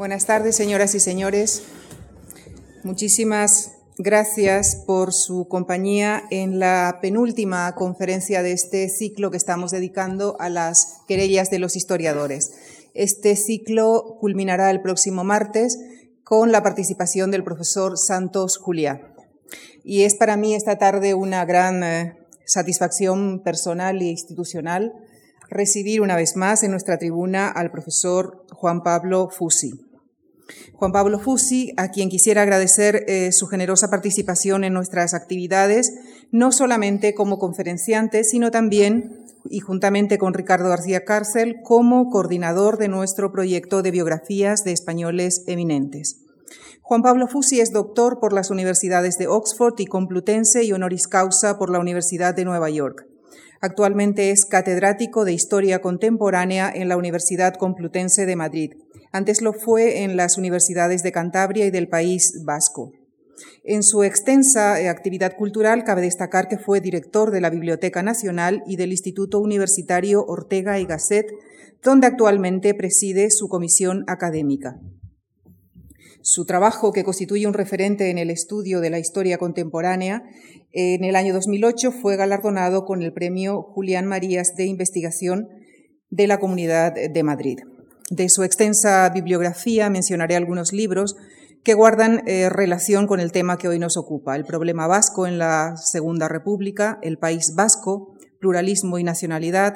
Buenas tardes, señoras y señores. Muchísimas gracias por su compañía en la penúltima conferencia de este ciclo que estamos dedicando a las querellas de los historiadores. Este ciclo culminará el próximo martes con la participación del profesor Santos Juliá. Y es para mí esta tarde una gran eh, satisfacción personal e institucional recibir una vez más en nuestra tribuna al profesor Juan Pablo Fusi. Juan Pablo Fusi, a quien quisiera agradecer eh, su generosa participación en nuestras actividades, no solamente como conferenciante, sino también, y juntamente con Ricardo García Cárcel, como coordinador de nuestro proyecto de biografías de españoles eminentes. Juan Pablo Fusi es doctor por las universidades de Oxford y Complutense y honoris causa por la Universidad de Nueva York. Actualmente es catedrático de Historia Contemporánea en la Universidad Complutense de Madrid. Antes lo fue en las universidades de Cantabria y del País Vasco. En su extensa eh, actividad cultural cabe destacar que fue director de la Biblioteca Nacional y del Instituto Universitario Ortega y Gasset, donde actualmente preside su comisión académica. Su trabajo, que constituye un referente en el estudio de la historia contemporánea, en el año 2008 fue galardonado con el premio Julián Marías de Investigación de la Comunidad de Madrid. De su extensa bibliografía mencionaré algunos libros que guardan eh, relación con el tema que hoy nos ocupa, el problema vasco en la Segunda República, el país vasco, pluralismo y nacionalidad,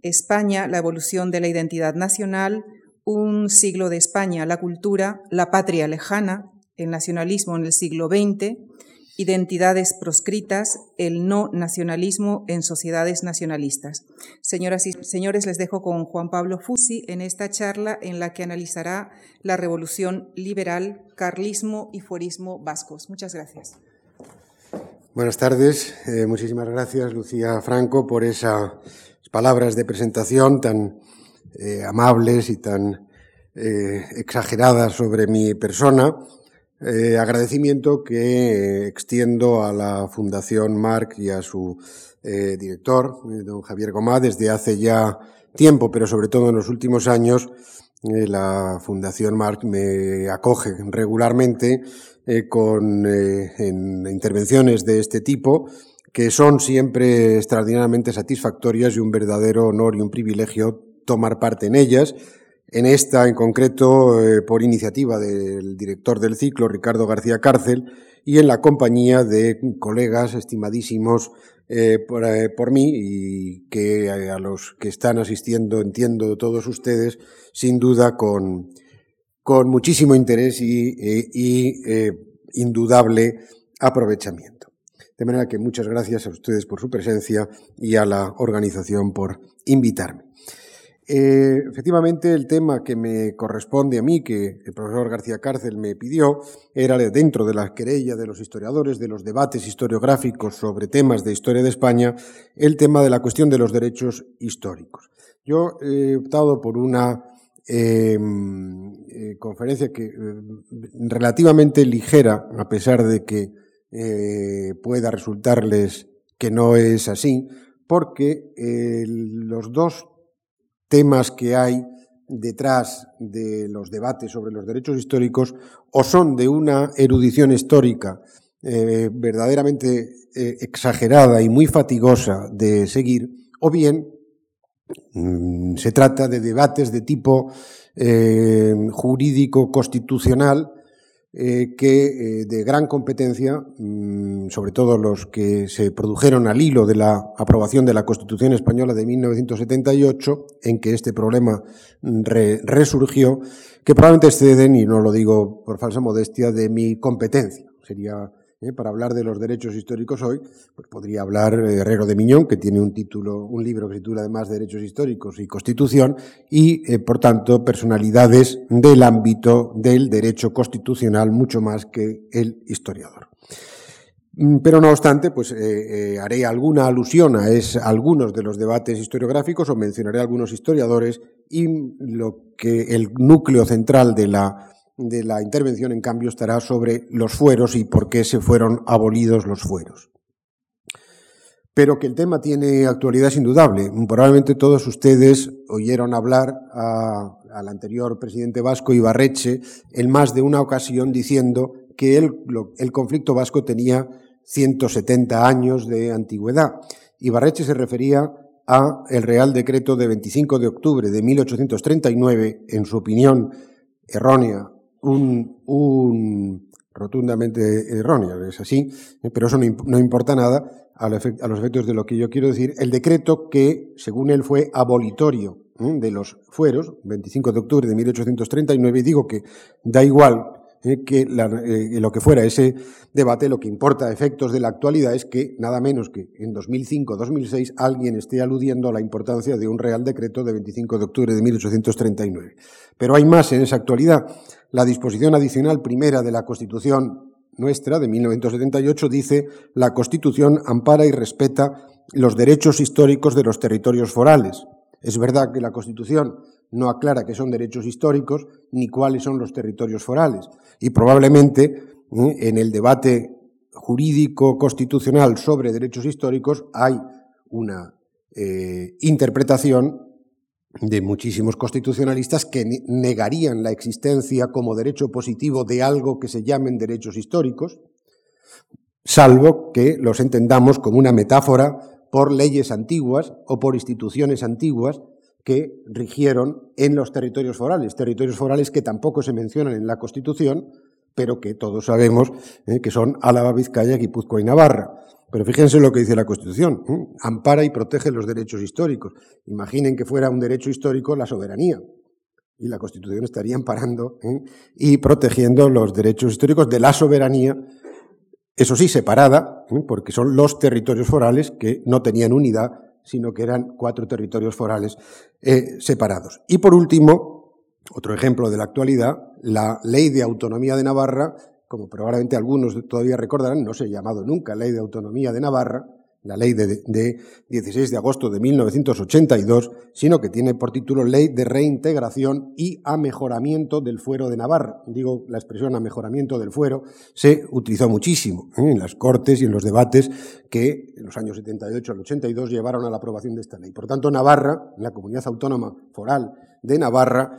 España, la evolución de la identidad nacional, un siglo de España, la cultura, la patria lejana, el nacionalismo en el siglo XX, Identidades proscritas, el no nacionalismo en sociedades nacionalistas. Señoras y señores, les dejo con Juan Pablo Fusi en esta charla en la que analizará la revolución liberal, carlismo y forismo vascos. Muchas gracias. Buenas tardes. Eh, muchísimas gracias, Lucía Franco, por esas palabras de presentación tan eh, amables y tan eh, exageradas sobre mi persona. Eh, agradecimiento que extiendo a la Fundación Marc y a su eh, director, eh, don Javier Gomá, desde hace ya tiempo, pero sobre todo en los últimos años, la Fundación Marc me acoge regularmente con en intervenciones de este tipo que son siempre extraordinariamente satisfactorias y un verdadero honor y un privilegio tomar parte en ellas en esta, en concreto, eh, por iniciativa del director del ciclo, Ricardo García Cárcel, y en la compañía de colegas estimadísimos eh, eh, por, mí y que a los que están asistiendo, entiendo todos ustedes, sin duda con, con muchísimo interés y, y indudable aprovechamiento. De manera que muchas gracias a ustedes por su presencia y a la organización por invitarme. Eh, efectivamente, el tema que me corresponde a mí, que el profesor García Cárcel me pidió, era dentro de la querella de los historiadores, de los debates historiográficos sobre temas de historia de España, el tema de la cuestión de los derechos históricos. Yo he optado por una em, eh, conferencia que em, relativamente ligera, a pesar de que eh, pueda resultarles que no es así, porque los dos temas que hay detrás de los debates sobre los derechos históricos o son de una erudición histórica eh, verdaderamente eh, exagerada y muy fatigosa de seguir, o bien mm, se trata de debates de tipo eh, jurídico constitucional eh, que eh, de gran competencia, mm, sobre todo los que se produjeron al hilo de la aprobación de la Constitución Española de 1978, en que este problema mm, resurgió, que probablemente exceden, y no lo digo por falsa modestia, de mi competencia. Sería ¿eh? para hablar de los derechos históricos hoy, pues podría hablar Herrero de Miñón, que tiene un título, un libro que se titula además Derechos Históricos y Constitución, y eh, por tanto personalidades del ámbito del derecho constitucional mucho más que el historiador. Mm, pero no obstante, pues eh, haré alguna alusión a es, algunos de los debates historiográficos o mencionaré algunos historiadores y lo que el núcleo central de la de la intervención, en cambio, estará sobre los fueros y por qué se fueron abolidos los fueros. pero que el tema tiene actualidad es indudable. Probablemente todos ustedes oyeron hablar al anterior presidente vasco Ibarreche en más de una ocasión diciendo que el, conflicto vasco tenía 170 años de antigüedad. Ibarreche se refería a el Real Decreto de 25 de octubre de 1839, en su opinión errónea, un, un rotundamente errónea, es así, pero eso no, importa nada a los efectos de lo que yo quiero decir. El decreto que, según él, fue abolitorio de los fueros, 25 de octubre de 1839, y digo que da igual eh, que eh, lo que fuera ese debate, lo que importa a efectos de la actualidad es que nada menos que en 2005-2006 alguien esté aludiendo a la importancia de un Real Decreto de 25 de octubre de 1839. Pero hay más en esa actualidad. La disposición adicional primera de la Constitución nuestra de 1978 dice la Constitución ampara y respeta los derechos históricos de los territorios forales. Es verdad que la Constitución no aclara qué son derechos históricos ni cuáles son los territorios forales. Y probablemente ¿eh? en el debate jurídico constitucional sobre derechos históricos hay una eh, interpretación de muchísimos constitucionalistas que negarían la existencia como derecho positivo de algo que se llamen derechos históricos, salvo que los entendamos como una metáfora por leyes antiguas o por instituciones antiguas que rigieron en los territorios forales, territorios forales que tampoco se mencionan en la Constitución, pero que todos sabemos eh, que son Álava, Vizcaya, Guipúzcoa y Navarra. Pero fíjense lo que dice la Constitución, ¿eh? ampara y protege los derechos históricos. Imaginen que fuera un derecho histórico la soberanía, y la Constitución estaría amparando ¿eh? y protegiendo los derechos históricos de la soberanía, eso sí, separada, porque son los territorios forales que no tenían unidad sino que eran cuatro territorios forales eh, separados. Y por último, otro ejemplo de la actualidad, la Ley de Autonomía de Navarra, como probablemente algunos todavía recordarán, no se ha llamado nunca Ley de Autonomía de Navarra, la ley de, 16 de agosto de 1982, sino que tiene por título Ley de Reintegración y Amejoramiento del Fuero de Navarra. Digo, la expresión amejoramiento del fuero se utilizó muchísimo ¿eh? en las cortes y en los debates que en los años 78 al 82 llevaron a la aprobación de esta ley. Por tanto, Navarra, la comunidad autónoma foral de Navarra,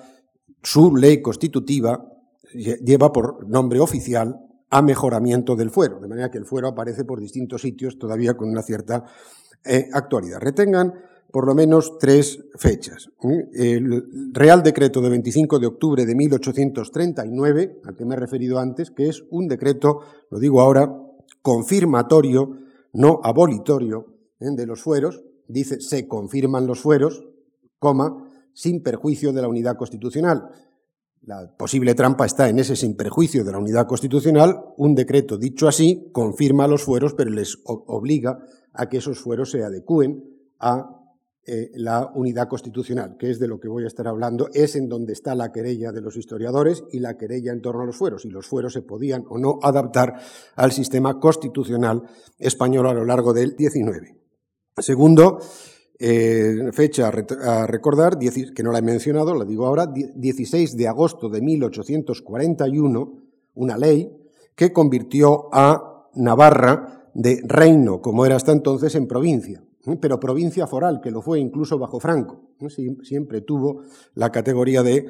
su ley constitutiva lleva por nombre oficial a mejoramiento del fuero, de manera que el fuero aparece por distintos sitios todavía con una cierta eh, actualidad. Retengan por lo menos tres fechas. El Real Decreto de 25 de octubre de 1839, al que me he referido antes, que es un decreto, lo digo ahora, confirmatorio, no abolitorio, de los fueros, dice se confirman los fueros, coma, sin perjuicio de la unidad constitucional. La posible trampa está en ese sin perjuicio de la unidad constitucional. Un decreto dicho así confirma los fueros, pero les obliga a que esos fueros se adecúen a eh, la unidad constitucional, que es de lo que voy a estar hablando, es en donde está la querella de los historiadores y la querella en torno a los fueros, y los fueros se podían o no adaptar al sistema constitucional español a lo largo del XIX. Segundo, eh, fecha a recordar, que no la he mencionado, la digo ahora, 16 de agosto de 1841, una ley que convirtió a Navarra de reino, como era hasta entonces, en provincia, ¿eh? pero provincia foral, que lo fue incluso bajo Franco. ¿eh? Siempre tuvo la categoría de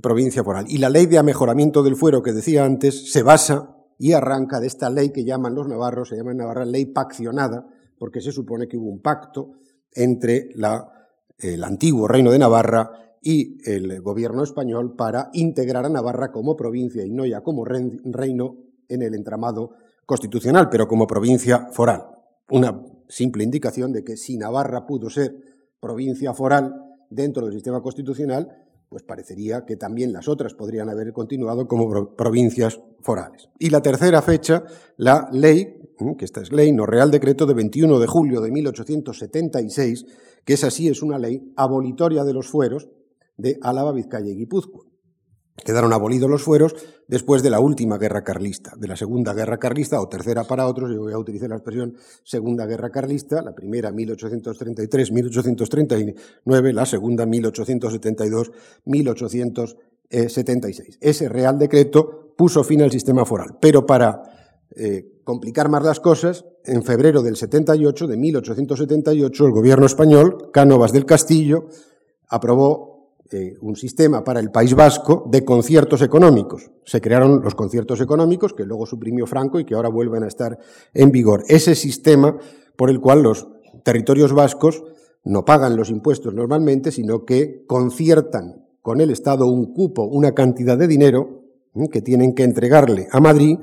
provincia foral. Y la ley de amejoramiento del fuero que decía antes se basa y arranca de esta ley que llaman los navarros, se llama en Navarra ley paccionada, porque se supone que hubo un pacto entre el antiguo reino de Navarra y el gobierno español para integrar a Navarra como provincia y no ya como reino en el entramado constitucional, pero como provincia foral. Una simple indicación de que si Navarra pudo ser provincia foral dentro del sistema constitucional, pues parecería que también las otras podrían haber continuado como provincias forales. Y la tercera fecha, la ley que esta es ley, no Real Decreto de 21 de julio de 1876, que es así, es una ley abolitoria de los fueros de Álava, Vizcaya y Guipúzcoa. Quedaron abolidos los fueros después de la última guerra carlista, de la Segunda Guerra Carlista, o tercera para otros, yo voy a utilizar la expresión Segunda Guerra Carlista, la primera 1833-1839, la segunda 1872-1876. Ese Real Decreto puso fin al sistema foral, pero para eh, complicar más las cosas, en febrero del 78, de 1878, el gobierno español, Cánovas del Castillo, aprobó eh, un sistema para el País Vasco de conciertos económicos. Se crearon los conciertos económicos que luego suprimió Franco y que ahora vuelven a estar en vigor. Ese sistema por el cual los territorios vascos no pagan los impuestos normalmente, sino que conciertan con el Estado un cupo, una cantidad de dinero que tienen que entregarle a Madrid,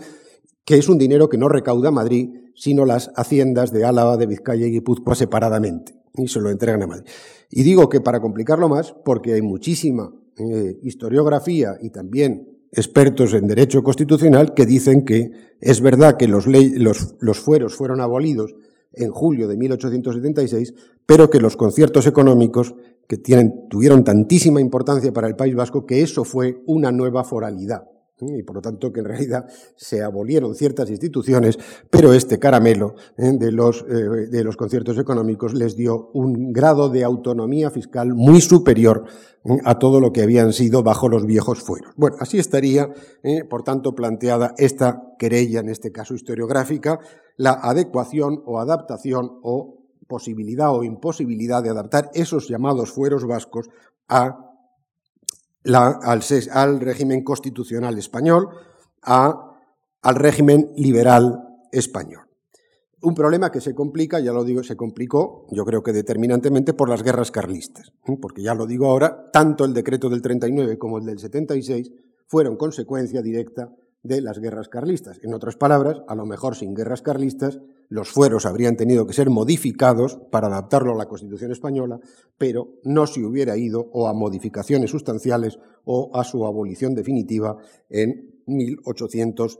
que es un dinero que no recauda Madrid, sino las haciendas de Álava, de Vizcaya y Guipúzcoa separadamente, y se lo entregan a Madrid. Y digo que para complicarlo más, porque hay muchísima eh, historiografía y también expertos en derecho constitucional que dicen que es verdad que los, los, fueros fueron abolidos en julio de 1876, pero que los conciertos económicos que tienen, tuvieron tantísima importancia para el País Vasco que eso fue una nueva foralidad y por lo tanto que en realidad se abolieron ciertas instituciones, pero este caramelo ¿eh? de, los, eh, de los conciertos económicos les dio un grado de autonomía fiscal muy superior ¿eh? a todo lo que habían sido bajo los viejos fueros. Bueno, así estaría, por tanto, planteada esta querella, en este caso historiográfica, la adecuación o adaptación o posibilidad o imposibilidad de adaptar esos llamados fueros vascos a al, régimen constitucional español, al régimen liberal español. Un problema que se complica, ya lo digo, se complicó, yo creo que determinantemente por las guerras carlistas, ¿eh? porque ya lo digo ahora, tanto el decreto del 39 como el del 76 fueron consecuencia directa de las guerras carlistas. En otras palabras, a lo mejor sin guerras carlistas, los fueros habrían tenido que ser modificados para adaptarlo a la Constitución española, pero no se hubiera ido o a modificaciones sustanciales o a su abolición definitiva en, 1800,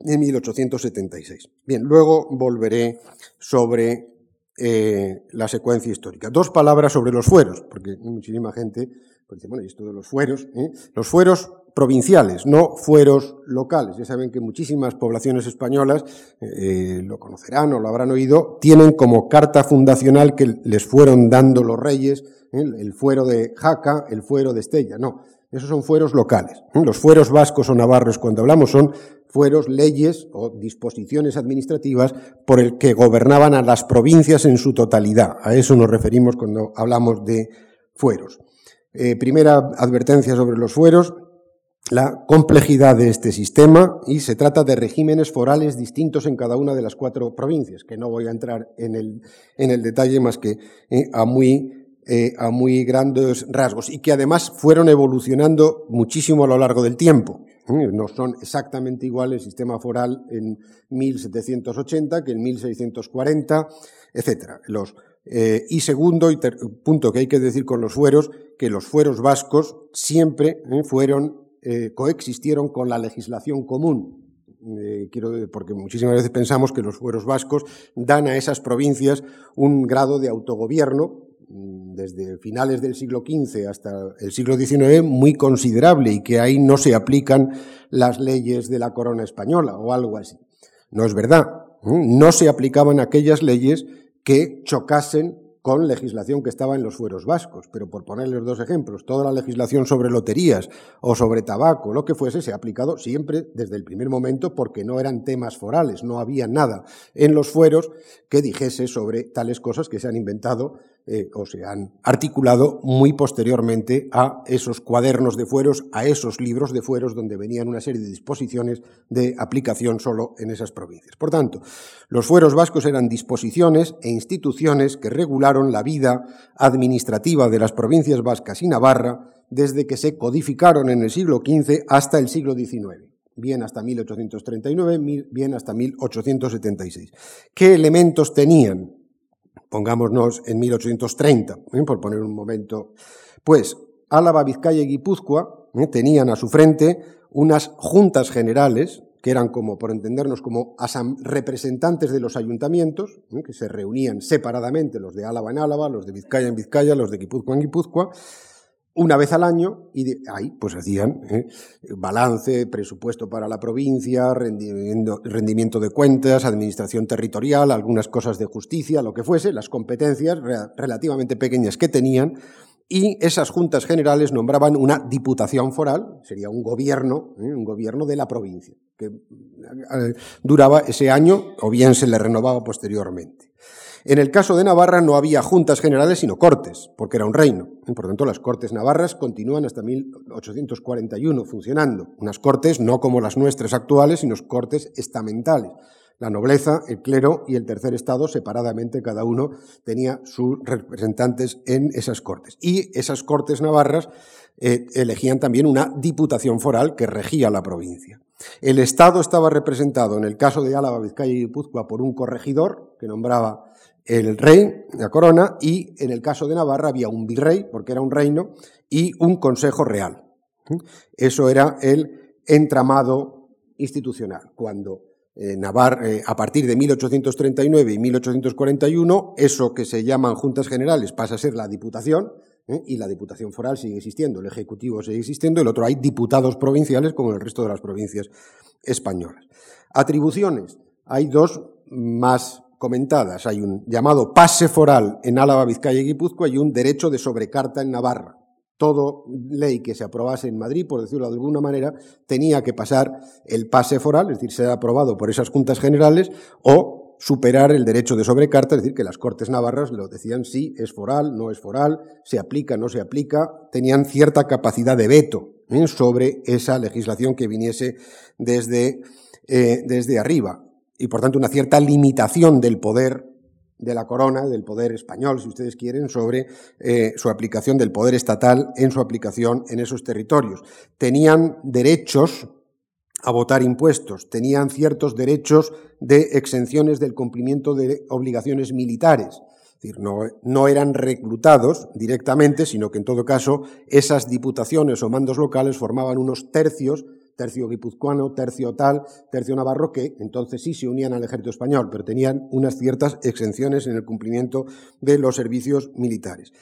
en 1876. Bien, luego volveré sobre eh, la secuencia histórica. Dos palabras sobre los fueros, porque muchísima gente pues dice, bueno, y esto de los fueros. ¿eh? Los fueros provinciales, no fueros locales. Ya saben que muchísimas poblaciones españolas, eh, lo conocerán o lo habrán oído, tienen como carta fundacional que les fueron dando los reyes, ¿eh? el fuero de Jaca, el fuero de Estella. No, esos son fueros locales. ¿eh? Los fueros vascos o navarros, cuando hablamos, son fueros, leyes o disposiciones administrativas por el que gobernaban a las provincias en su totalidad. A eso nos referimos cuando hablamos de fueros. primera advertencia sobre los fueros la complejidad de este sistema y se trata de regímenes forales distintos en cada una de las cuatro provincias, que no voy a entrar en el, en el detalle más que eh, a, muy, eh, a muy grandes rasgos y que además fueron evolucionando muchísimo a lo largo del tiempo. ¿eh? No son exactamente iguales el sistema foral en 1780 que en 1640, etcétera. Los, y segundo y punto que hay que decir con los fueros, que los fueros vascos siempre fueron eh, coexistieron con la legislación común. Eh, quiero, porque muchísimas veces pensamos que los fueros vascos dan a esas provincias un grado de autogobierno mm, desde finales del siglo XV hasta el siglo XIX muy considerable y que ahí no se aplican las leyes de la corona española o algo así. No es verdad. No se aplicaban aquellas leyes que chocasen con legislación que estaba en los fueros vascos. Pero por ponerles dos ejemplos, toda la legislación sobre loterías o sobre tabaco, lo que fuese, se ha aplicado siempre desde el primer momento porque no eran temas forales, no había nada en los fueros que dijese sobre tales cosas que se han inventado eh, o se han articulado muy posteriormente a esos cuadernos de fueros, a esos libros de fueros donde venían una serie de disposiciones de aplicación solo en esas provincias. Por tanto, los fueros vascos eran disposiciones e instituciones que regularon la vida administrativa de las provincias vascas y Navarra desde que se codificaron en el siglo XV hasta el siglo XIX bien hasta 1839, bien hasta 1876. ¿Qué elementos tenían? Pongámonos en 1830, ¿eh? por poner un momento, pues Álava, Vizcaya y Guipúzcoa ¿eh? tenían a su frente unas juntas generales, que eran como, por entendernos, como representantes de los ayuntamientos, ¿eh? que se reunían separadamente, los de Álava en Álava, los de Vizcaya en Vizcaya, los de Guipúzcoa en Guipúzcoa, una vez al año y de ahí pues hacían ¿eh? balance, presupuesto para la provincia, rendimiento, rendimiento, de cuentas, administración territorial, algunas cosas de justicia, lo que fuese, las competencias relativamente pequeñas que tenían, y esas juntas generales nombraban una diputación foral, sería un gobierno, ¿eh? un gobierno de la provincia, que eh, duraba ese año o bien se le renovaba posteriormente. En el caso de Navarra no había juntas generales sino cortes, porque era un reino. Por tanto, las cortes navarras continúan hasta 1841 funcionando. Unas cortes no como las nuestras actuales, sino cortes estamentales. La nobleza, el clero y el tercer estado, separadamente, cada uno tenía sus representantes en esas cortes. Y esas cortes navarras eh, elegían también una diputación foral que regía la provincia. El estado estaba representado, en el caso de Álava, Vizcaya y Guipúzcoa, por un corregidor que nombraba el rey, la corona, y en el caso de Navarra había un virrey, porque era un reino, y un consejo real. Eso era el entramado institucional. Cuando eh, Navarra, eh, a partir de 1839 y 1841, eso que se llaman juntas generales pasa a ser la diputación, ¿eh? y la diputación foral sigue existiendo, el ejecutivo sigue existiendo, el otro hay diputados provinciales como en el resto de las provincias españolas. Atribuciones, hay dos más comentadas. Hay un llamado pase foral en Álava, Vizcaya y Guipúzcoa y un derecho de sobrecarta en Navarra todo ley que se aprobase en Madrid, por decirlo de alguna manera, tenía que pasar el pase foral, es decir, ser aprobado por esas juntas generales, o superar el derecho de sobrecarta, es decir, que las Cortes Navarras lo decían sí, es foral, no es foral, se aplica, no se aplica, tenían cierta capacidad de veto ¿eh? sobre esa legislación que viniese desde, eh, desde arriba, y por tanto una cierta limitación del poder de la corona, del poder español, si ustedes quieren, sobre eh, su aplicación del poder estatal en su aplicación en esos territorios. Tenían derechos a votar impuestos, tenían ciertos derechos de exenciones del cumplimiento de obligaciones militares. Es decir, no, no eran reclutados directamente, sino que en todo caso esas diputaciones o mandos locales formaban unos tercios tercio guipuzcoano, tercio tal, tercio navarro, que entonces sí se unían al ejército español, pero tenían unas ciertas exenciones en el cumplimiento de los servicios militares.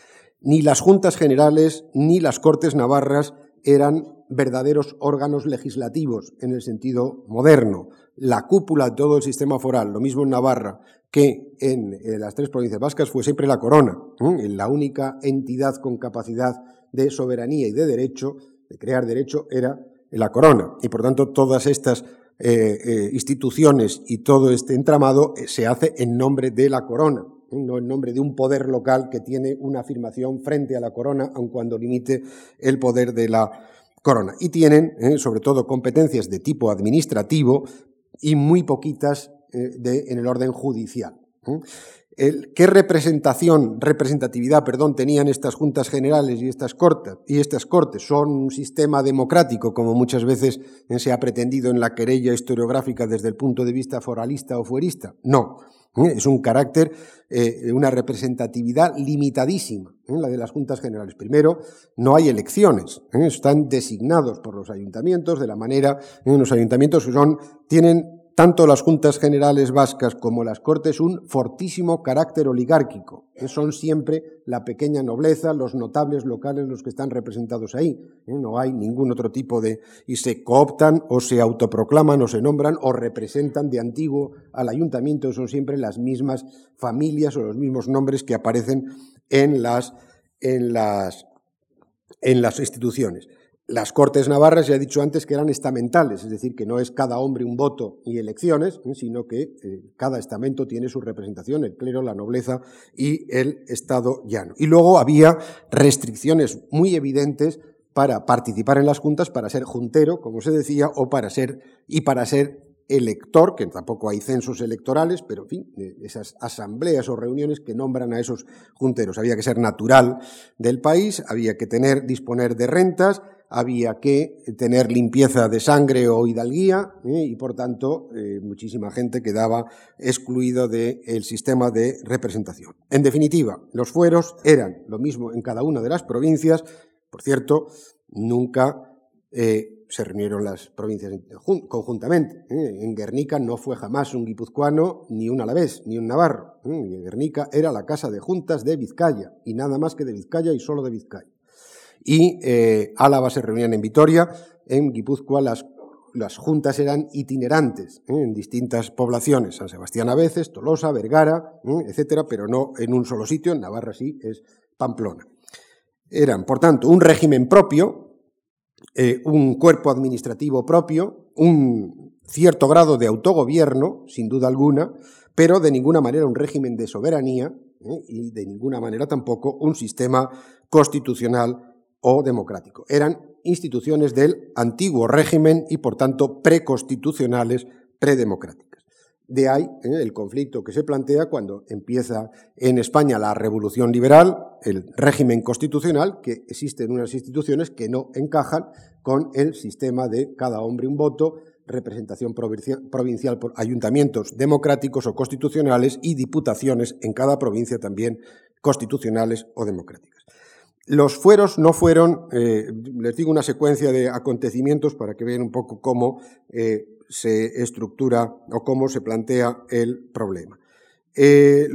Ni las juntas generales ni las cortes navarras eran verdaderos órganos legislativos en el sentido moderno. La cúpula de todo el sistema foral, lo mismo en Navarra que en, las tres provincias vascas, fue siempre la corona, la única entidad con capacidad de soberanía y de derecho, de crear derecho, era la corona. Y por tanto, todas estas eh, eh, instituciones y todo este entramado eh, se hace en nombre de la corona, no en nombre de un poder local que tiene una afirmación frente a la corona, aun cuando limite el poder de la corona. Y tienen, sobre todo, competencias de tipo administrativo y muy poquitas en el orden judicial. ¿Qué representación, representatividad, perdón, tenían estas juntas generales y estas, cortes, y estas cortes? ¿Son un sistema democrático, como muchas veces se ha pretendido en la querella historiográfica desde el punto de vista foralista o fuerista? No. ¿eh? Es un carácter, eh, una representatividad limitadísima, ¿eh? la de las juntas generales. Primero, no hay elecciones, están designados por los ayuntamientos de la manera, los ayuntamientos son, tienen tanto las juntas generales vascas como las cortes un fortísimo carácter oligárquico, que son siempre la pequeña nobleza, los notables locales los que están representados ahí. ¿eh? No hay ningún otro tipo de... y se cooptan o se autoproclaman o se nombran o representan de antiguo al ayuntamiento, son siempre las mismas familias o los mismos nombres que aparecen en las, en las, en las instituciones. Las Cortes Navarras, ya he dicho antes, que eran estamentales, es decir, que no es cada hombre un voto y elecciones, ¿eh? sino que eh, cada estamento tiene su representación, el clero, la nobleza y el Estado llano. Y luego había restricciones muy evidentes para participar en las juntas, para ser juntero, como se decía, o para ser, y para ser elector, que tampoco hay censos electorales, pero en fin, eh, esas asambleas o reuniones que nombran a esos junteros. Había que ser natural del país, había que tener, disponer de rentas, había que tener limpieza de sangre o hidalguía ¿eh? y por tanto eh, muchísima gente quedaba excluida del sistema de representación. En definitiva, los fueros eran lo mismo en cada una de las provincias, por cierto, nunca eh, se reunieron las provincias conjuntamente. En Guernica no fue jamás un guipuzcoano, ni un alavés, ni un navarro. Guernica era la casa de juntas de Vizcaya, y nada más que de Vizcaya y solo de Vizcaya y eh, Álava se reunían en Vitoria, en Guipúzcoa las, las juntas eran itinerantes ¿eh? en distintas poblaciones, San Sebastián a veces, Tolosa, Vergara, ¿eh? etcétera, pero no en un solo sitio, en Navarra sí es Pamplona. Eran, por tanto, un régimen propio, un cuerpo administrativo propio, un cierto grado de autogobierno, sin duda alguna, pero de ninguna manera un régimen de soberanía y de ninguna manera tampoco un sistema constitucional o democrático. Eran instituciones del antiguo régimen y, por tanto, preconstitucionales, predemocráticas. De ahí ¿eh? el conflicto que se plantea cuando empieza en España la revolución liberal, el régimen constitucional, que existen unas instituciones que no encajan con el sistema de cada hombre un voto, representación provincial por ayuntamientos democráticos o constitucionales y diputaciones en cada provincia también constitucionales o democráticas. Los fueros no fueron, eh, les digo una secuencia de acontecimientos para que vean un poco cómo eh, se estructura o cómo se plantea el problema. Eh,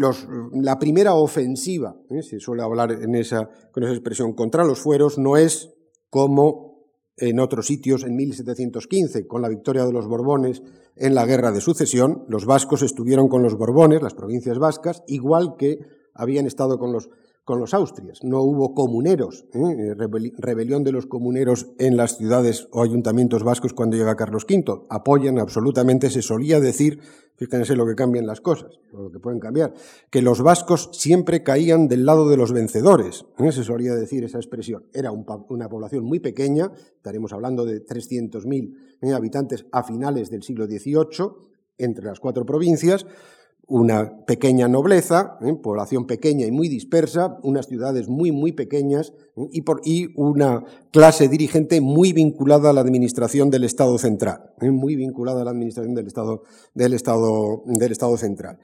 la primera ofensiva, se suele hablar en esa, con esa expresión, contra los fueros no es como en otros sitios en 1715, con la victoria de los Borbones en la Guerra de Sucesión. Los vascos estuvieron con los Borbones, las provincias vascas, igual que habían estado con los con los Austrias. No hubo comuneros, ¿eh? Eh, rebelión de los comuneros en las ciudades o ayuntamientos vascos cuando llega Carlos V. Apoyan absolutamente, se solía decir, fíjense lo que cambian las cosas, lo que pueden cambiar, que los vascos siempre caían del lado de los vencedores. ¿eh? Se solía decir esa expresión. Era una población muy pequeña, estaremos hablando de 300.000 habitantes a finales del siglo XVIII, entre las cuatro provincias, una pequeña nobleza, ¿eh? población pequeña y muy dispersa, unas ciudades muy, muy pequeñas ¿eh? y, una clase dirigente muy vinculada a la administración del Estado central, ¿eh? muy vinculada a la administración del Estado, del Estado, del Estado central.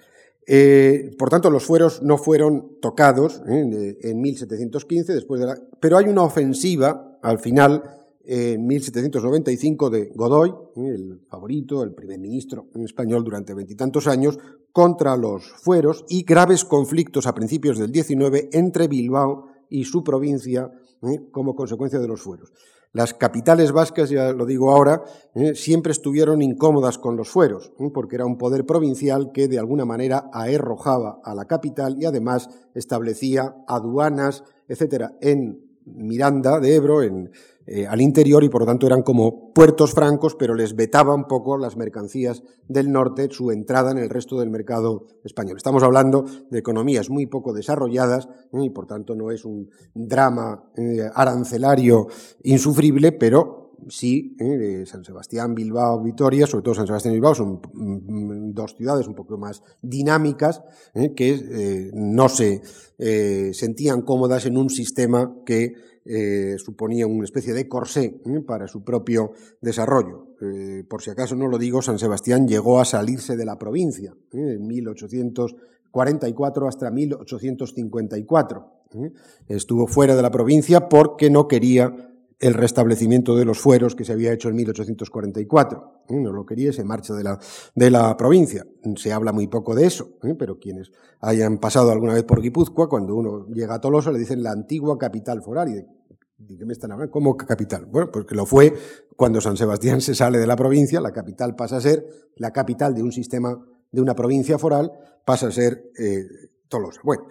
por tanto, los fueros no fueron tocados en 1715, después de la, pero hay una ofensiva al final en 1795 de Godoy, el favorito, el primer ministro en español durante veintitantos años, contra los fueros y graves conflictos a principios del 19 entre Bilbao y su provincia ¿eh? como consecuencia de los fueros. Las capitales vascas, ya lo digo ahora, ¿eh? siempre estuvieron incómodas con los fueros, ¿eh? porque era un poder provincial que de alguna manera aerrojaba a la capital y además establecía aduanas, etcétera, en Miranda de Ebro, en, eh, al interior y por lo tanto eran como puertos francos, pero les vetaba un poco las mercancías del norte su entrada en el resto del mercado español. Estamos hablando de economías muy poco desarrolladas ¿eh? y por tanto no es un drama eh, arancelario insufrible, pero sí, San Sebastián, Bilbao, Vitoria, sobre todo San Sebastián y Bilbao, son mm, dos ciudades un poco más dinámicas que no se sentían cómodas en un sistema que eh, suponía una especie de corsé ¿eh? para su propio desarrollo. Eh, por si acaso no lo digo, San Sebastián llegó a salirse de la provincia en 1844 hasta 1854. Estuvo fuera de la provincia porque no quería el restablecimiento de los fueros que se había hecho en 1844. No lo quería, se marcha de la, de la provincia. Se habla muy poco de eso, pero quienes hayan pasado alguna vez por Guipúzcoa, cuando uno llega a Tolosa, le dicen la antigua capital foral. ¿De qué me están hablando? ¿Cómo capital? Bueno, pues que lo fue cuando San Sebastián se sale de la provincia, la capital pasa a ser la capital de un sistema, de una provincia foral, pasa a ser eh, Tolosa. Bueno,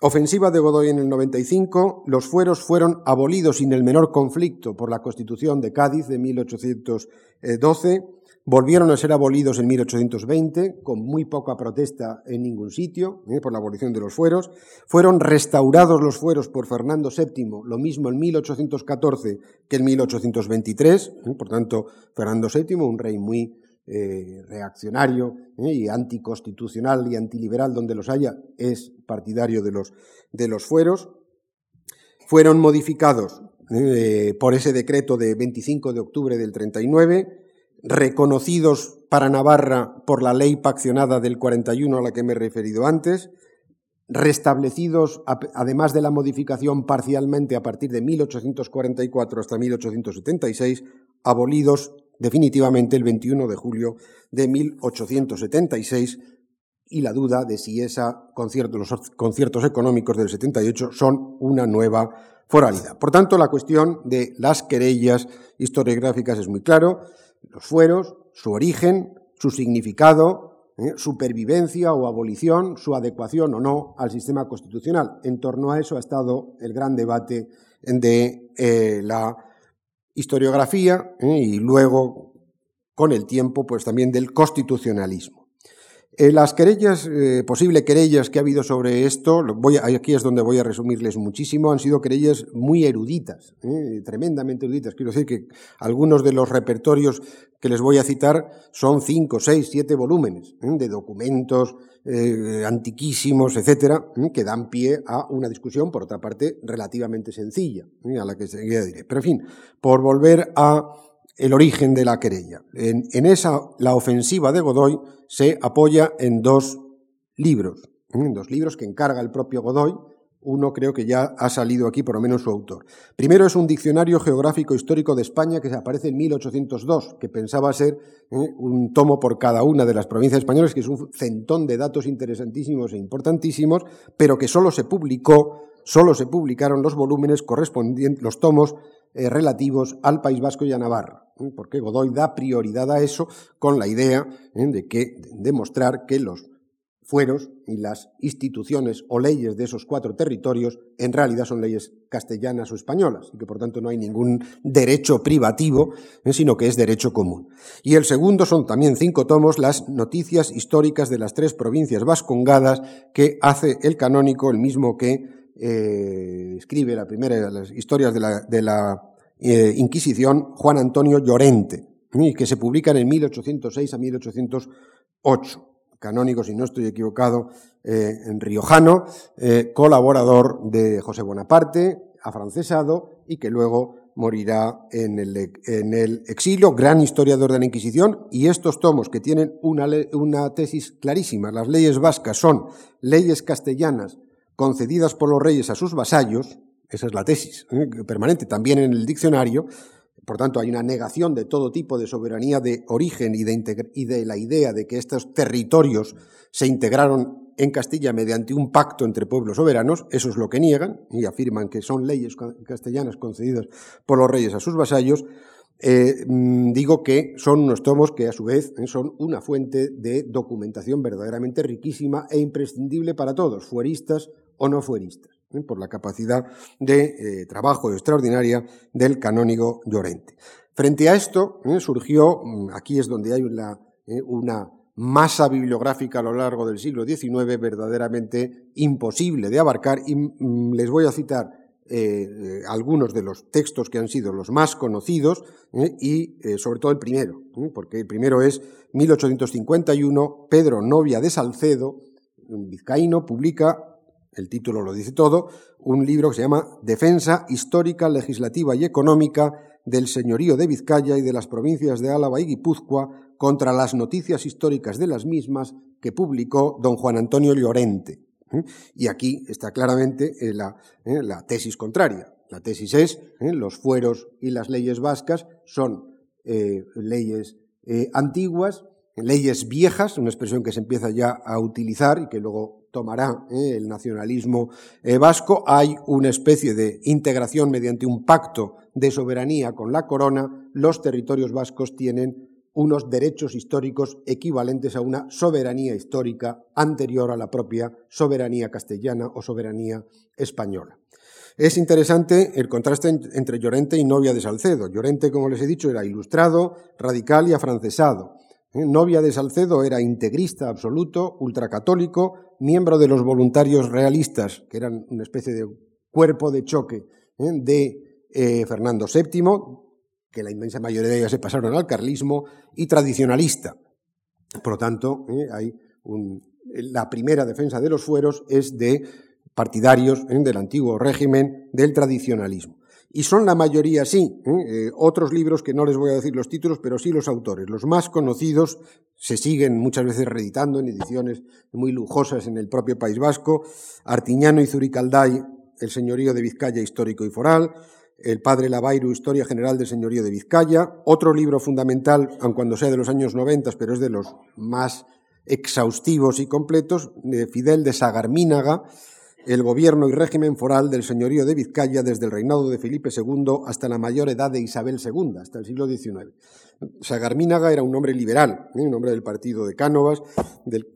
ofensiva de Godoy en el 95, los fueros fueron abolidos sin el menor conflicto por la Constitución de Cádiz de 1812, Volvieron a ser abolidos en 1820, con muy poca protesta en ningún sitio, ¿eh? por la abolición de los fueros. Fueron restaurados los fueros por Fernando VII, lo mismo en 1814 que en 1823. ¿eh? Por tanto, Fernando VII, un rey muy eh, reaccionario y anticonstitucional y antiliberal donde los haya, es partidario de los, de los fueros. Fueron modificados por ese decreto de 25 de octubre del 39 reconocidos para Navarra por la ley paccionada del 41 a la que me he referido antes, restablecidos, además de la modificación parcialmente a partir de 1844 hasta 1876, abolidos definitivamente el 21 de julio de 1876, y la duda de si esa concierto, los conciertos económicos del 78 son una nueva foralidad. Por tanto, la cuestión de las querellas historiográficas es muy claro los fueros, su origen, su significado, ¿eh? supervivencia o abolición, su adecuación o no al sistema constitucional. En torno a eso ha estado el gran debate de eh, la historiografía ¿eh? y luego, con el tiempo, pues también del constitucionalismo. Eh, las querellas, eh, posibles querellas que ha habido sobre esto, voy aquí es donde voy a resumirles muchísimo, han sido querellas muy eruditas, eh, tremendamente eruditas. Quiero decir que algunos de los repertorios que les voy a citar son cinco, seis, siete volúmenes de documentos antiquísimos, etcétera, que dan pie a una discusión, por otra parte, relativamente sencilla, a la que seguida diré. Pero en fin, por volver a el origen de la querella. En, esa, la ofensiva de Godoy se apoya en dos libros, en dos libros que encarga el propio Godoy. Uno creo que ya ha salido aquí, por lo menos su autor. Primero es un diccionario geográfico histórico de España que aparece en 1802, que pensaba ser ¿eh? un tomo por cada una de las provincias españolas, que es un centón de datos interesantísimos e importantísimos, pero que solo se publicó, solo se publicaron los volúmenes correspondientes, los tomos eh, relativos al País Vasco y a Navarra, ¿eh? porque Godoy da prioridad a eso con la idea de que demostrar que los fueros y las instituciones o leyes de esos cuatro territorios en realidad son leyes castellanas o españolas y que por tanto no hay ningún derecho privativo, sino que es derecho común. Y el segundo son también cinco tomos, las noticias históricas de las tres provincias vascongadas que hace el canónico, el mismo que eh, escribe la primera las historias de la, eh, Inquisición, Juan Antonio Llorente, que se publican en 1806 a 1808. Canónico, si no estoy equivocado, eh, en riojano, colaborador de José Bonaparte, afrancesado, y que luego morirá en el, en el, exilio, gran historiador de la Inquisición, y estos tomos que tienen una, una tesis clarísima, las leyes vascas son leyes castellanas concedidas por los reyes a sus vasallos, esa es la tesis ¿eh? permanente también en el diccionario, por tanto hay una negación de todo tipo de soberanía de origen y de, la idea de que estos territorios se integraron en Castilla mediante un pacto entre pueblos soberanos, eso es lo que niegan y afirman que son leyes castellanas concedidas por los reyes a sus vasallos, eh, mm, digo que son unos tomos que a su vez eh, son una fuente de documentación verdaderamente riquísima e imprescindible para todos, fueristas o no fueristas. Por la capacidad de trabajo extraordinaria del canónigo Llorente. Frente a esto surgió, mm, aquí es donde hay una, masa bibliográfica a lo largo del siglo XIX verdaderamente imposible de abarcar y mm, les voy a citar eh, eh, algunos de los textos que han sido los más conocidos eh, y sobre todo el primero, porque el primero es 1851, Pedro Novia de Salcedo, un vizcaíno, publica, el título lo dice todo, un libro que se llama Defensa Histórica, Legislativa y Económica del Señorío de Vizcaya y de las provincias de Álava y Guipúzcoa contra las noticias históricas de las mismas que publicó don Juan Antonio Llorente. ¿eh? Y aquí está claramente eh, eh, la, tesis contraria. La tesis es, los fueros y las leyes vascas son leyes antiguas, leyes viejas, una expresión que se empieza ya a utilizar y que luego tomará el nacionalismo vasco. Hay una especie de integración mediante un pacto de soberanía con la corona. Los territorios vascos tienen unos derechos históricos equivalentes a una soberanía histórica anterior a la propia soberanía castellana o soberanía española. Es interesante el contraste entre Llorente y Novia de Salcedo. Llorente, como les he dicho, era ilustrado, radical y afrancesado. ¿Eh? Novia de Salcedo era integrista absoluto, ultracatólico, miembro de los voluntarios realistas, que eran una especie de cuerpo de choque ¿eh? de eh, Fernando VII, que la inmensa mayoría de ellas se pasaron al carlismo, y tradicionalista. Por lo tanto, la primera defensa de los fueros es de partidarios del antiguo régimen del tradicionalismo. Y son la mayoría sí. Eh, otros libros que no les voy a decir los títulos, pero sí los autores. Los más conocidos se siguen muchas veces reeditando en ediciones muy lujosas en el propio País Vasco. Artiñano y Zuricalday, El señorío de Vizcaya histórico y foral el padre Lavairu, Historia General del Señorío de Vizcaya, otro libro fundamental, aun cuando sea de los años 90, pero es de los más exhaustivos y completos, de Fidel de Sagarmínaga, el gobierno y régimen foral del señorío de Vizcaya desde el reinado de Felipe II hasta la mayor edad de Isabel II, hasta el siglo XIX. Sagarmínaga era un hombre liberal, ¿eh? un hombre del partido de Cánovas, del,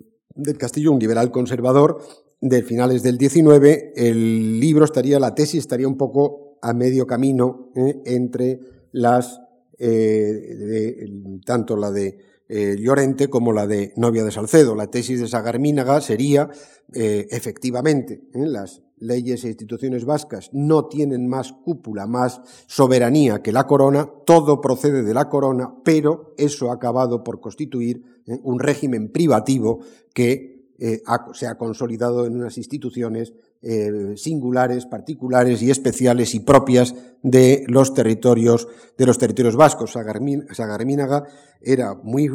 Castillo, un liberal conservador, de finales del XIX. El libro estaría, la tesis estaría un poco a medio camino ¿eh? entre las, eh, tanto la de Llorente como la de Novia de Salcedo. La tesis de Sagarmínaga sería, efectivamente, las leyes e instituciones vascas no tienen más cúpula, más soberanía que la corona, todo procede de la corona, pero eso ha acabado por constituir eh, un régimen privativo que eh, se ha consolidado en unas instituciones eh, singulares, particulares y especiales y propias de los territorios, de los territorios vascos. Sagarmínaga era muy,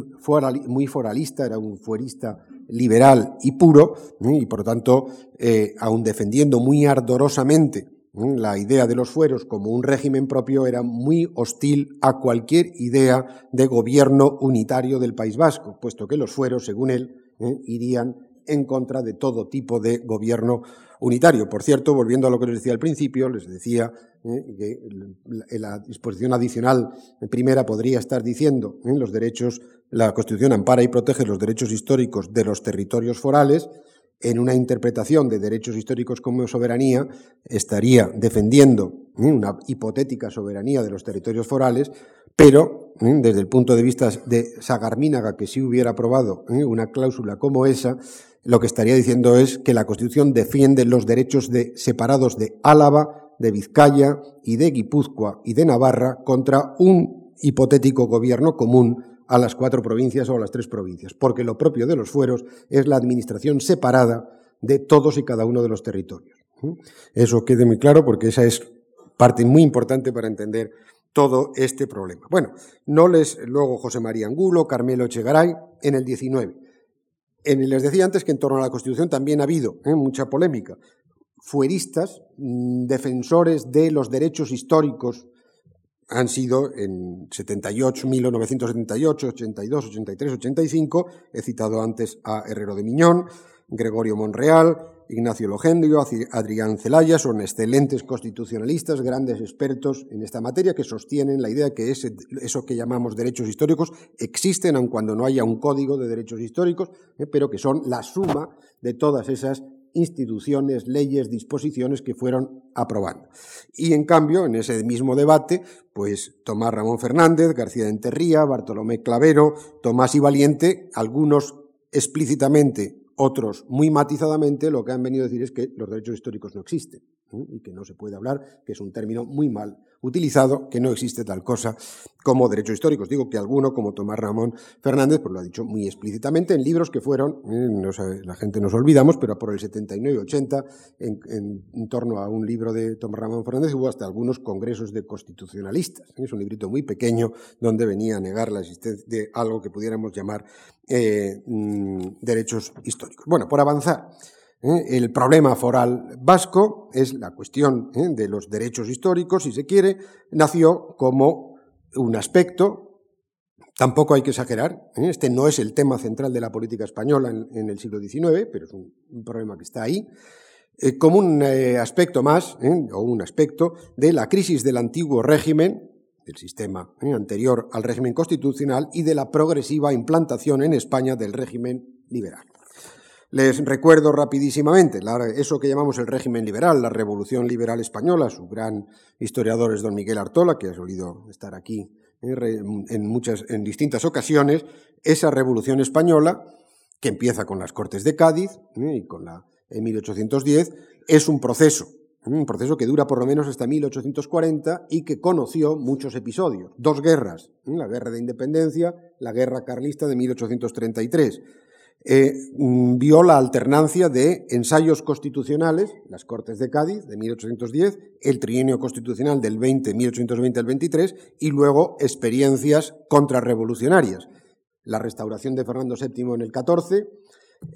muy foralista, era un fuerista liberal y puro, y por lo tanto, eh, aun defendiendo muy ardorosamente la idea de los fueros como un régimen propio, era muy hostil a cualquier idea de gobierno unitario del País Vasco, puesto que los fueros, según él, ¿eh? irían en contra de todo tipo de gobierno unitario. Por cierto, volviendo a lo que les decía al principio, les decía ¿eh? que la disposición adicional primera podría estar diciendo ¿eh? los derechos, la Constitución ampara y protege los derechos históricos de los territorios forales. En una interpretación de derechos históricos como soberanía, estaría defendiendo ¿eh? una hipotética soberanía de los territorios forales, pero desde el punto de vista de Sagarmínaga, que sí hubiera aprobado una cláusula como esa, lo que estaría diciendo es que la Constitución defiende los derechos de, separados de Álava, de Vizcaya y de Guipúzcoa y de Navarra contra un hipotético gobierno común a las cuatro provincias o a las tres provincias, porque lo propio de los fueros es la administración separada de todos y cada uno de los territorios. Eso quede muy claro porque esa es parte muy importante para entender todo este problema. Bueno, no les luego José María Angulo, Carmelo Echegaray en el 19 les decía antes que en torno a la Constitución también ha habido ¿eh? mucha polémica. Fueristas, mm, defensores de los derechos históricos, han sido en 78, 1978, 82, 83, 85, he citado antes a Herrero de Miñón, Gregorio Monreal, Ignacio Logendio, Adrián Celaya, son excelentes constitucionalistas, grandes expertos en esta materia, que sostienen la idea que eso que llamamos derechos históricos existen, aun cuando no haya un código de derechos históricos, eh, pero que son la suma de todas esas instituciones, leyes, disposiciones que fueron aprobando. Y en cambio, en ese mismo debate, pues Tomás Ramón Fernández, García de Enterría, Bartolomé Clavero, Tomás y Valiente, algunos explícitamente otros, muy matizadamente, lo que han venido a decir es que los derechos históricos no existen y que no se puede hablar, que es un término muy mal utilizado, que no existe tal cosa como derechos históricos. Digo que alguno, como Tomás Ramón Fernández, pues lo ha dicho muy explícitamente en libros que fueron, eh, la gente nos olvidamos, pero por el 79 y 80, en, torno a un libro de Tomás Ramón Fernández, hubo hasta algunos congresos de constitucionalistas. Es un librito muy pequeño donde venía a negar la existencia de algo que pudiéramos llamar eh, mm, derechos históricos. Bueno, por avanzar. ¿Eh? El problema foral vasco es la cuestión ¿eh? de los derechos históricos, si se quiere, nació como un aspecto, tampoco hay que exagerar, ¿eh? este no es el tema central de la política española en, el siglo XIX, pero es un, problema que está ahí, como un aspecto más, o un aspecto de la crisis del antiguo régimen, del sistema anterior al régimen constitucional, y de la progresiva implantación en España del régimen liberal. Les recuerdo rapidísimamente eso que llamamos el régimen liberal, la revolución liberal española. Su gran historiador es don Miguel Artola, que ha solido estar aquí en, muchas, en distintas ocasiones. Esa revolución española, que empieza con las Cortes de Cádiz ¿eh? y con la en 1810, es un proceso, ¿eh? un proceso que dura por lo menos hasta 1840 y que conoció muchos episodios. Dos guerras, ¿eh? la guerra de independencia, la guerra carlista de 1833 eh, mm, vio la alternancia de ensayos constitucionales, las Cortes de Cádiz de 1810, el trienio constitucional del 20, 1820 al 23, y luego experiencias contrarrevolucionarias. La restauración de Fernando VII en el 14,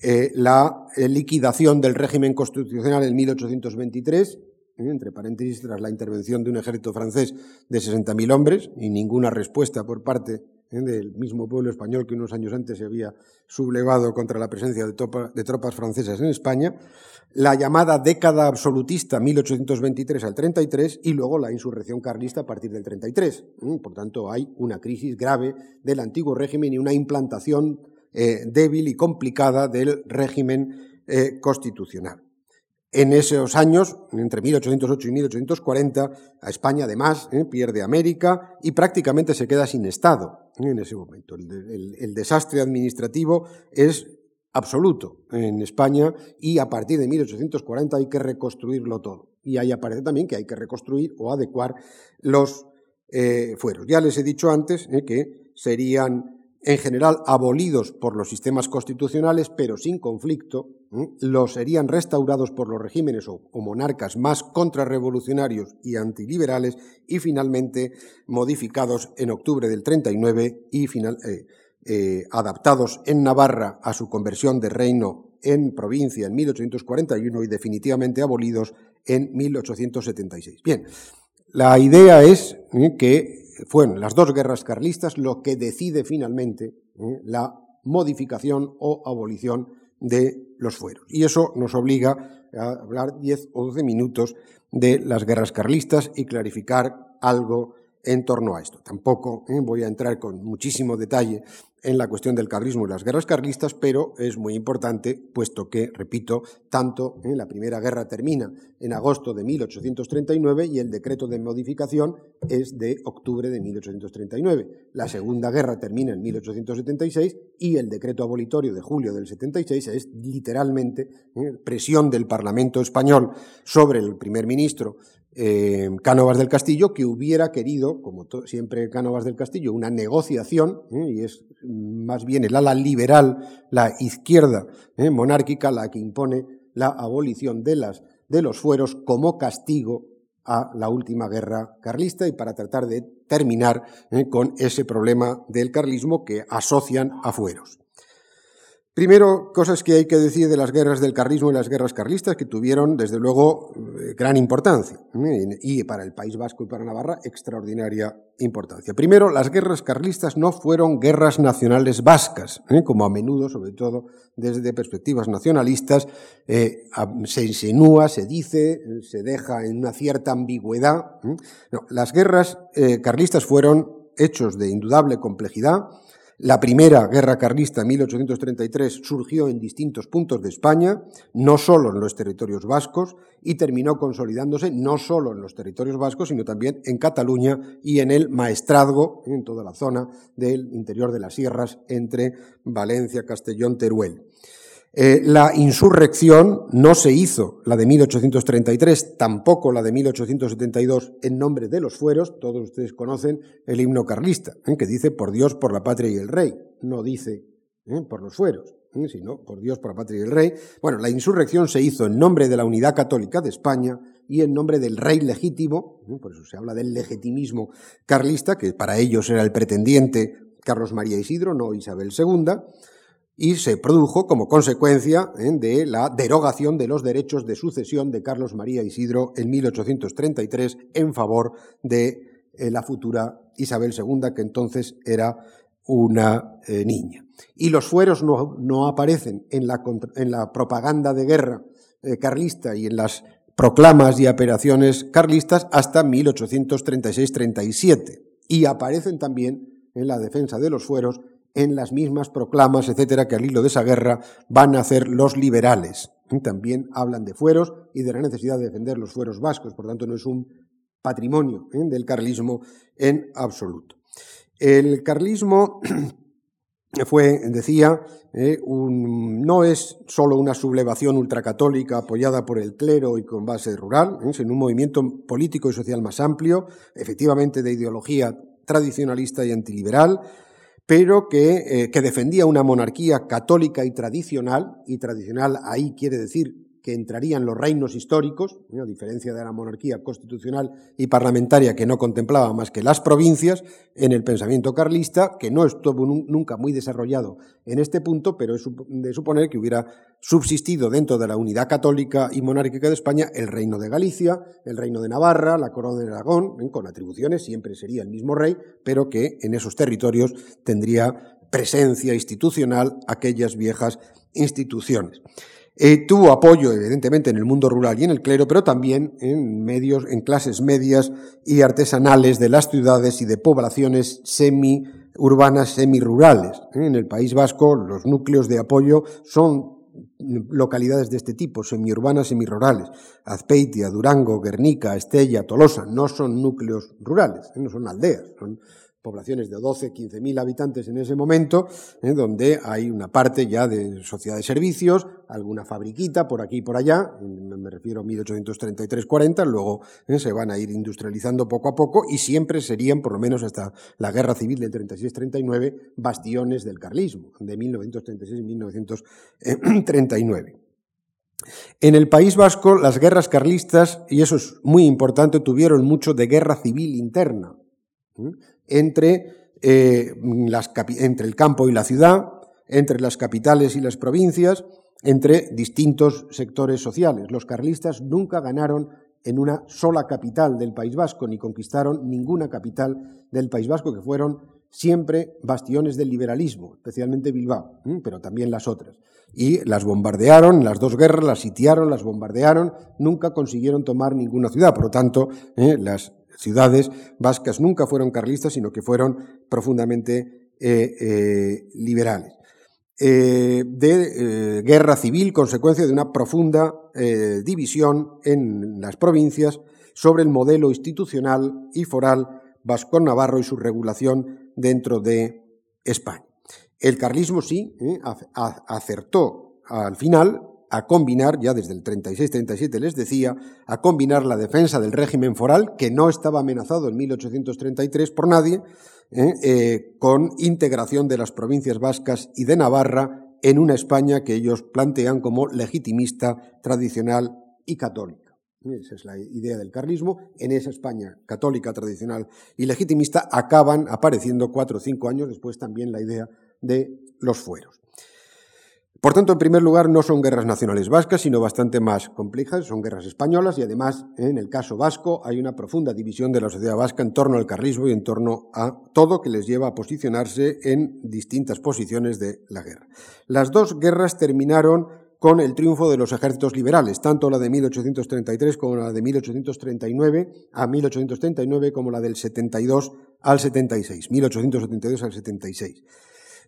eh, la eh, liquidación del régimen constitucional en 1823, entre paréntesis, tras la intervención de un ejército francés de 60.000 hombres y ninguna respuesta por parte del mismo pueblo español que unos años antes se había sublevado contra la presencia de, tropas francesas en España, la llamada década absolutista 1823 al 33 y luego la insurrección carlista a partir del 33. Por tanto, hay una crisis grave del antiguo régimen y una implantación eh, débil y complicada del régimen eh, constitucional. En esos años, entre 1808 y 1840, a España además eh, pierde América y prácticamente se queda sin Estado en ese momento. el desastre administrativo es absoluto en España y a partir de 1840 hay que reconstruirlo todo. Y ahí aparece también que hay que reconstruir o adecuar los eh, fueros. Ya les he dicho antes eh, que serían en general abolidos por los sistemas constitucionales, pero sin conflicto, eh, los serían restaurados por los regímenes o, monarcas más contrarrevolucionarios y antiliberales y finalmente modificados en octubre del 39 y final, eh, adaptados en Navarra a su conversión de reino en provincia en 1841 y definitivamente abolidos en 1876. Bien, la idea es eh, que fueron las dos guerras carlistas lo que decide finalmente eh, la modificación o abolición de los fueros. Y eso nos obliga a hablar 10 o 12 minutos de las guerras carlistas y clarificar algo en torno a esto. Tampoco voy a entrar con muchísimo detalle en la cuestión del carlismo y las guerras carlistas, pero es muy importante, puesto que, repito, tanto en la Primera Guerra termina en agosto de 1839 y el decreto de modificación es de octubre de 1839. La Segunda Guerra termina en 1876 y el decreto abolitorio de julio del 76 es literalmente ¿eh? presión del Parlamento español sobre el primer ministro eh, Cánovas del Castillo, que hubiera querido, como siempre Cánovas del Castillo, una negociación, ¿eh? y es más bien el ala liberal, la izquierda ¿eh? monárquica, la que impone la abolición de, las, de los fueros como castigo a la última guerra carlista y para tratar de terminar con ese problema del carlismo que asocian a fueros. Primero, cosas que hay que decir de las guerras del carlismo y las guerras carlistas que tuvieron, desde luego, eh, gran importancia. ¿eh? Y para el País Vasco y para Navarra, extraordinaria importancia. Primero, las guerras carlistas no fueron guerras nacionales vascas, ¿eh? como a menudo, sobre todo desde perspectivas nacionalistas, se insinúa, se dice, se deja en una cierta ambigüedad. las guerras carlistas fueron hechos de indudable complejidad, la primera guerra carlista en 1833 surgió en distintos puntos de España, no solo en los territorios vascos, y terminó consolidándose no solo en los territorios vascos, sino también en Cataluña y en el Maestrazgo, en toda la zona del interior de las sierras entre Valencia, Castellón, Teruel. Eh, la insurrección no se hizo, la de 1833, tampoco la de 1872, en nombre de los fueros. Todos ustedes conocen el himno carlista, ¿eh? que dice por Dios, por la patria y el rey. No dice ¿eh? por los fueros, sino por Dios, por la patria y el rey. Bueno, la insurrección se hizo en nombre de la unidad católica de España y en nombre del rey legítimo, por eso se habla del legitimismo carlista, que para ellos era el pretendiente Carlos María Isidro, no Isabel II y se produjo como consecuencia ¿eh? de la derogación de los derechos de sucesión de Carlos María Isidro en 1833 en favor de eh, la futura Isabel II, que entonces era una eh, niña. Y los fueros no, aparecen en la, en la, propaganda de guerra carlista y en las proclamas y operaciones carlistas hasta 1836-37 y aparecen también en la defensa de los fueros en las mismas proclamas, etcétera, que al hilo de esa guerra van a hacer los liberales. También hablan de fueros y de la necesidad de defender los fueros vascos, por tanto no es un patrimonio ¿eh? del carlismo en absoluto. El carlismo fue, decía, ¿eh? no es solo una sublevación ultracatólica apoyada por el clero y con base rural, ¿eh? sino un movimiento político y social más amplio, efectivamente de ideología tradicionalista y antiliberal, pero eh, que, defendía una monarquía católica y tradicional, y tradicional ahí quiere decir que entrarían los reinos históricos, a diferencia de la monarquía constitucional y parlamentaria que no contemplaba más que las provincias, en el pensamiento carlista, que no estuvo nunca muy desarrollado en este punto, pero es de suponer que hubiera subsistido dentro de la unidad católica y monárquica de España el reino de Galicia, el reino de Navarra, la corona de Aragón, con atribuciones, siempre sería el mismo rey, pero que en esos territorios tendría presencia institucional aquellas viejas instituciones. Eh, tuvo apoyo, evidentemente, en el mundo rural y en el clero, pero también en medios, en clases medias y artesanales de las ciudades y de poblaciones semi-urbanas, semi-rurales. En el País Vasco, los núcleos de apoyo son localidades de este tipo, semiurbanas, semirurales. Azpeitia, Durango, Guernica, Estella, Tolosa, no son núcleos rurales, no son aldeas, poblaciones de 12, 15 mil habitantes en ese momento, ¿eh? donde hay una parte ya de sociedad de servicios, alguna fabriquita por aquí y por allá, me refiero a 1833-40, luego ¿eh? se van a ir industrializando poco a poco y siempre serían, por lo menos hasta la guerra civil del 36-39, bastiones del carlismo, de 1936-1939. En el País Vasco, las guerras carlistas, y eso es muy importante, tuvieron mucho de guerra civil interna entre, eh, entre el campo y la ciudad, entre las capitales y las provincias, entre distintos sectores sociales. Los carlistas nunca ganaron en una sola capital del País Vasco, ni conquistaron ninguna capital del País Vasco, que fueron siempre bastiones del liberalismo, especialmente Bilbao, pero también las otras. Y las bombardearon, las dos guerras, las sitiaron, las bombardearon, nunca consiguieron tomar ninguna ciudad. Por lo tanto, ¿eh? las ciudades vascas nunca fueron carlistas, sino que fueron profundamente eh, eh, liberales. Eh, de guerra civil, consecuencia de una profunda división en las provincias sobre el modelo institucional y foral vasco-navarro y su regulación dentro de España. El carlismo sí acertó al final a combinar, ya desde el 36-37 les decía, a combinar la defensa del régimen foral, que no estaba amenazado en 1833 por nadie, ¿eh? Eh, con integración de las provincias vascas y de Navarra en una España que ellos plantean como legitimista, tradicional y católica. Esa es la idea del carlismo. En esa España católica, tradicional y legitimista acaban apareciendo cuatro o cinco años después también la idea de los fueros. Por tanto, en primer lugar, no son guerras nacionales vascas, sino bastante más complejas, son guerras españolas y además, en el caso vasco, hay una profunda división de la sociedad vasca en torno al carlismo y en torno a todo que les lleva a posicionarse en distintas posiciones de la guerra. Las dos guerras terminaron con el triunfo de los ejércitos liberales, tanto la de 1833 como la de 1839 a 1839 como la del 72 al 76, 1872 al 76.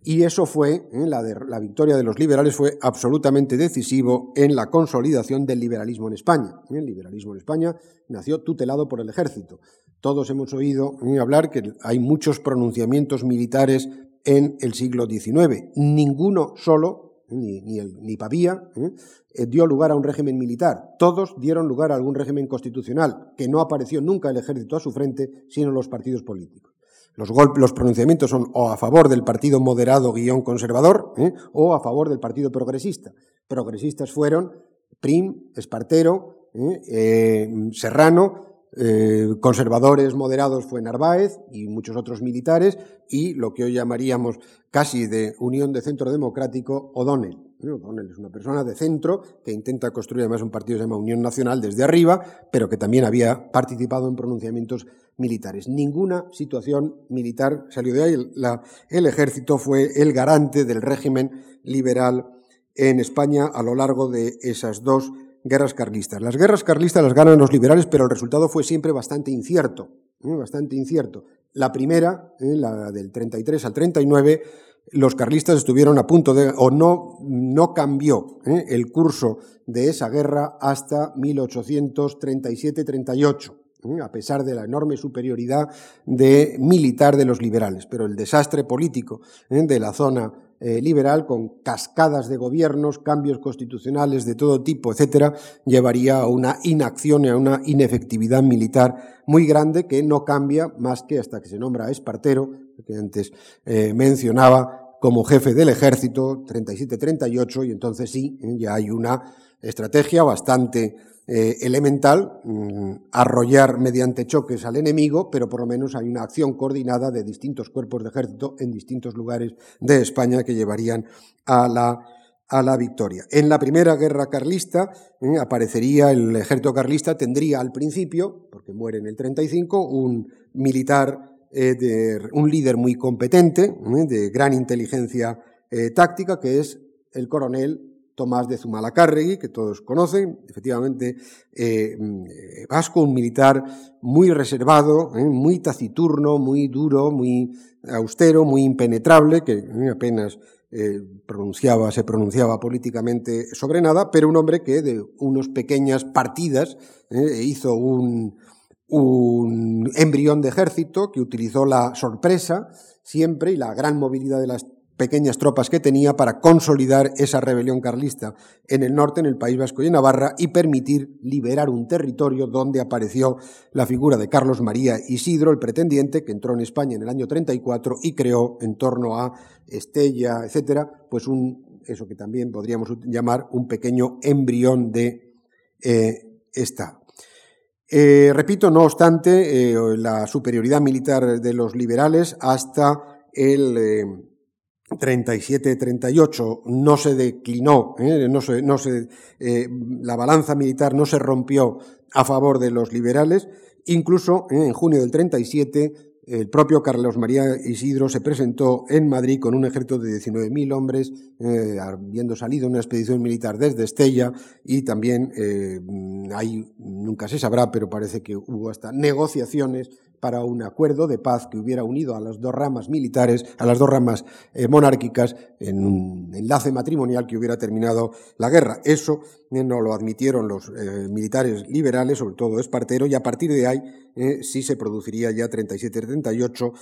Y eso fue, ¿eh? la, victoria de los liberales fue absolutamente decisivo en la consolidación del liberalismo en España. ¿eh? El liberalismo en España nació tutelado por el ejército. Todos hemos oído ¿eh? hablar que hay muchos pronunciamientos militares en el siglo XIX. Ninguno solo, ni, ni, ni Pavía, dio lugar a un régimen militar. Todos dieron lugar a algún régimen constitucional, que no apareció nunca el ejército a su frente, sino los partidos políticos. Los, pronunciamientos son o a favor del partido moderado guion conservador ¿eh? o a favor del partido progresista. Progresistas fueron Prim, Espartero, ¿eh? Eh, Serrano, conservadores moderados fue Narváez y muchos otros militares y lo que hoy llamaríamos casi de Unión de Centro Democrático, O'Donnell. O'Donnell es una persona de centro que intenta construir además un partido que se llama Unión Nacional desde arriba, pero que también había participado en pronunciamientos militares. Ninguna situación militar salió de ahí. el ejército fue el garante del régimen liberal en España a lo largo de esas dos guerras carlistas. Las guerras carlistas las ganan los liberales, pero el resultado fue siempre bastante incierto. ¿eh? Bastante incierto. La primera, ¿eh? la del 33 al 39, los carlistas estuvieron a punto de, o no, no cambió ¿eh? el curso de esa guerra hasta 1837-38. ¿eh? a pesar de la enorme superioridad militar de los liberales. Pero el desastre político ¿eh? de la zona eh, liberal, con cascadas de gobiernos, cambios constitucionales de todo tipo, etcétera, llevaría a una inacción y a una inefectividad militar muy grande que no cambia más que hasta que se nombra a Espartero, que antes mencionaba, como jefe del ejército, 37-38, y entonces sí, ya hay una estrategia bastante eh, elemental, mm, arrollar mediante choques al enemigo, pero por lo menos hay una acción coordinada de distintos cuerpos de ejército en distintos lugares de España que llevarían a la, a la victoria. En la primera guerra carlista eh, aparecería el ejército carlista, tendría al principio, porque muere en el 35, un militar, eh, un líder muy competente, de gran inteligencia táctica, que es el coronel Tomás de Zumalacárregui, que todos conocen, efectivamente, eh, vasco, un militar muy reservado, eh, muy taciturno, muy duro, muy austero, muy impenetrable, que apenas eh, pronunciaba, se pronunciaba políticamente sobre nada, pero un hombre que de unas pequeñas partidas hizo un, un embrión de ejército que utilizó la sorpresa siempre y la gran movilidad de las pequeñas tropas que tenía para consolidar esa rebelión carlista en el norte, en el País Vasco y en Navarra, y permitir liberar un territorio donde apareció la figura de Carlos María Isidro, el pretendiente, que entró en España en el año 34 y creó en torno a Estella, etcétera, pues un, eso que también podríamos llamar un pequeño embrión de eh, Estado. Eh, repito, no obstante, eh, la superioridad militar de los liberales hasta el 37-38 no se declinó, ¿eh? no se, no se, eh, la balanza militar no se rompió a favor de los liberales. Incluso ¿eh? en junio del 37 el propio Carlos María Isidro se presentó en Madrid con un ejército de 19.000 hombres, habiendo salido una expedición militar desde Estella y también ahí nunca se sabrá, pero parece que hubo hasta negociaciones para un acuerdo de paz que hubiera unido a las dos ramas militares, a las dos ramas eh, monárquicas, en un enlace matrimonial que hubiera terminado la guerra. Eso eh, no lo admitieron los eh, militares liberales, sobre todo Espartero, y a partir de ahí sí se produciría ya 37-38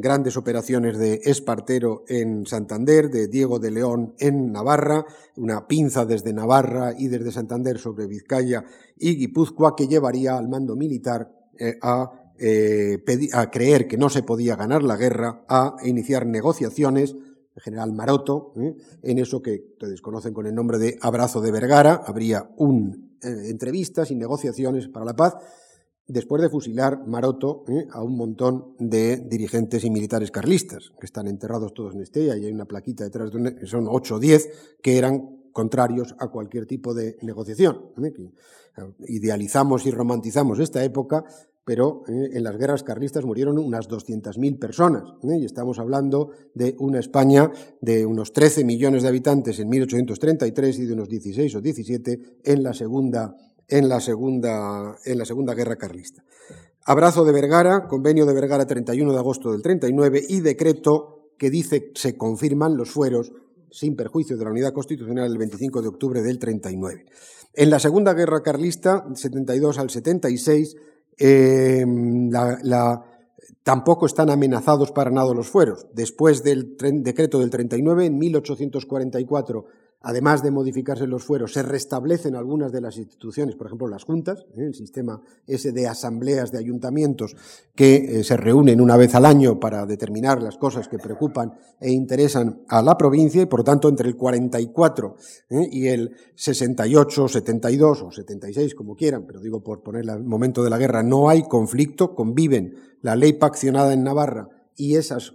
grandes operaciones de Espartero en Santander, de Diego de León en Navarra, una pinza desde Navarra y desde Santander sobre Vizcaya y Guipúzcoa que llevaría al mando militar a eh, a creer que no se podía ganar la guerra, a iniciar negociaciones, el general Maroto, ¿eh? en eso que ustedes conocen con el nombre de Abrazo de Vergara, habría un, eh, entrevistas y negociaciones para la paz, después de fusilar Maroto a un montón de dirigentes y militares carlistas, que están enterrados todos en Estella, y hay una plaquita detrás de que son 8 o 10, que eran contrarios a cualquier tipo de negociación. Idealizamos y romantizamos esta época, pero eh, en las guerras carlistas murieron unas 200.000 personas. ¿eh? Y estamos hablando de una España de unos 13 millones de habitantes en 1833 y de unos 16 o 17 en la segunda, en la segunda, en la segunda guerra carlista. Abrazo de Vergara, convenio de Vergara 31 de agosto del 39 y decreto que dice se confirman los fueros sin perjuicio de la unidad constitucional el 25 de octubre del 39. En la Segunda Guerra Carlista, 72 al 76, Em, tampoco están amenazados para nada los fueros. Después del decreto del 39, en 1844 además de modificarse los fueros, se restablecen algunas de las instituciones, por ejemplo las juntas, ¿eh? el sistema ese de asambleas de ayuntamientos que eh, se reúnen una vez al año para determinar las cosas que preocupan e interesan a la provincia y por lo tanto entre el 44 ¿eh? y el 68, 72 o 76 como quieran, pero digo por poner el momento de la guerra, no hay conflicto, conviven la ley paccionada en Navarra y esas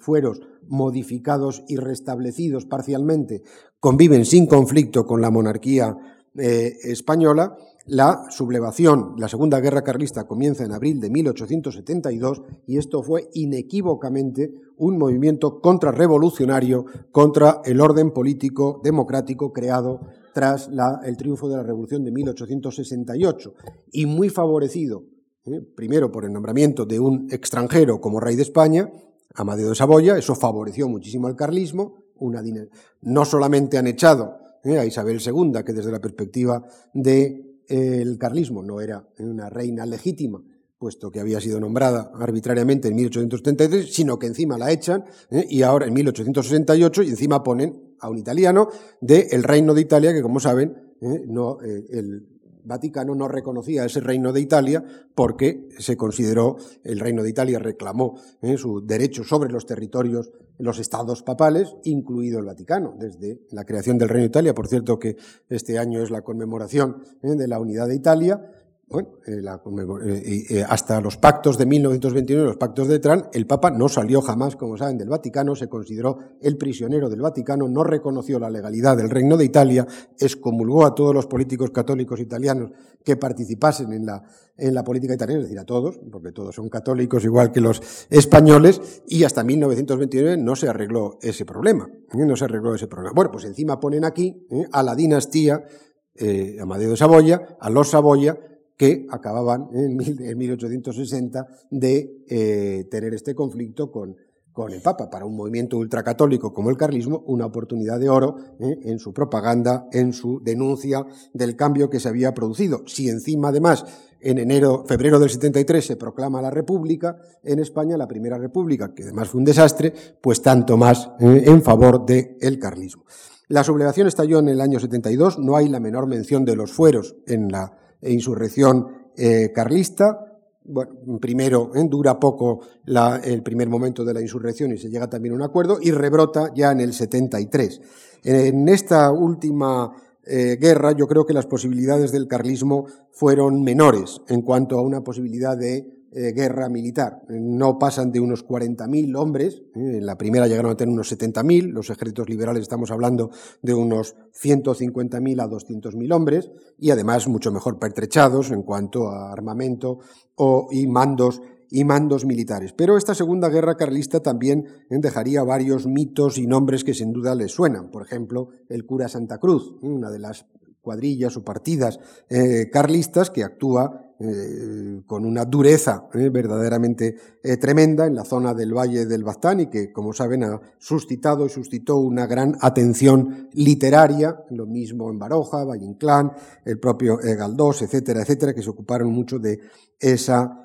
fueros modificados y restablecidos parcialmente, conviven sin conflicto con la monarquía eh, española, la sublevación, la Segunda Guerra Carlista comienza en abril de 1872 y esto fue inequívocamente un movimiento contrarrevolucionario contra el orden político democrático creado tras el triunfo de la Revolución de 1868 y muy favorecido, eh, primero por el nombramiento de un extranjero como rey de España Amadeo de Saboya, eso favoreció muchísimo al carlismo, una no solamente han echado eh, a Isabel II, que desde la perspectiva del de, carlismo no era una reina legítima, puesto que había sido nombrada arbitrariamente en 1833, sino que encima la echan eh, y ahora en 1868 y encima ponen a un italiano del Reino de Italia, que como saben, eh, no, el, Vaticano no reconocía ese reino de Italia porque se consideró, el reino de Italia reclamó eh, su derecho sobre los territorios, los estados papales, incluido el Vaticano, desde la creación del reino de Italia. Por cierto que este año es la conmemoración eh, de la unidad de Italia bueno, eh, eh, eh, hasta los pactos de 1929, los pactos de Trán, el Papa no salió jamás, como saben, del Vaticano, se consideró el prisionero del Vaticano, no reconoció la legalidad del Reino de Italia, excomulgó a todos los políticos católicos italianos que participasen en la, en la política italiana, es decir, a todos, porque todos son católicos igual que los españoles, y hasta 1929 no se arregló ese problema. No se arregló ese problema. Bueno, pues encima ponen aquí a la dinastía Amadeo de Saboya, a los Saboya, que acababan en, 1860 de eh, tener este conflicto con, con, el Papa. Para un movimiento ultracatólico como el carlismo, una oportunidad de oro eh, en su propaganda, en su denuncia del cambio que se había producido. Si encima, además, en enero, febrero del 73 se proclama la República en España, la primera República, que además fue un desastre, pues tanto más eh, en favor del carlismo. La sublevación estalló en el año 72, no hay la menor mención de los fueros en la insurrección eh, carlista. Bueno, primero eh, dura poco el primer momento de la insurrección y se llega también a un acuerdo y rebrota ya en el 73. En esta última eh, guerra yo creo que las posibilidades del carlismo fueron menores en cuanto a una posibilidad de eh, guerra militar. No pasan de unos 40.000 hombres, ¿eh? en la primera llegaron a tener unos 70.000, los ejércitos liberales estamos hablando de unos 150.000 a 200.000 hombres, y además mucho mejor pertrechados en cuanto a armamento y mandos y mandos militares. Pero esta segunda guerra carlista también ¿eh? dejaría varios mitos y nombres que sin duda les suenan. Por ejemplo, el cura Santa Cruz, una de las cuadrillas o partidas carlistas que actúa eh, con una dureza eh, verdaderamente eh, tremenda en la zona del Valle del Baztán y que, como saben, ha suscitado y suscitó una gran atención literaria, lo mismo en Baroja, Valle Inclán, el propio Galdós, etcétera, etcétera, que se ocuparon mucho de esa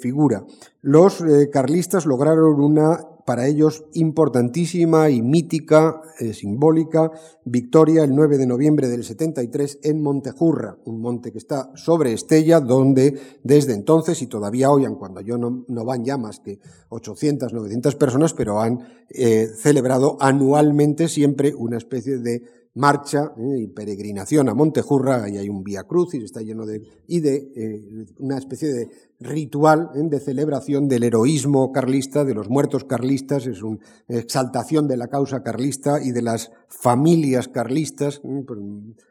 figura. Los carlistas lograron una para ellos importantísima y mítica, eh, simbólica, victoria el 9 de noviembre del 73 en Montejurra, un monte que está sobre Estella, donde desde entonces y todavía hoy, cuando yo no, van ya más que 800, 900 personas, pero han eh, celebrado anualmente siempre una especie de marcha eh, y peregrinación a Montejurra, y hay un vía crucis, está lleno de, y de una especie de ritual eh, de celebración del heroísmo carlista, de los muertos carlistas, es una exaltación de la causa carlista y de las familias carlistas,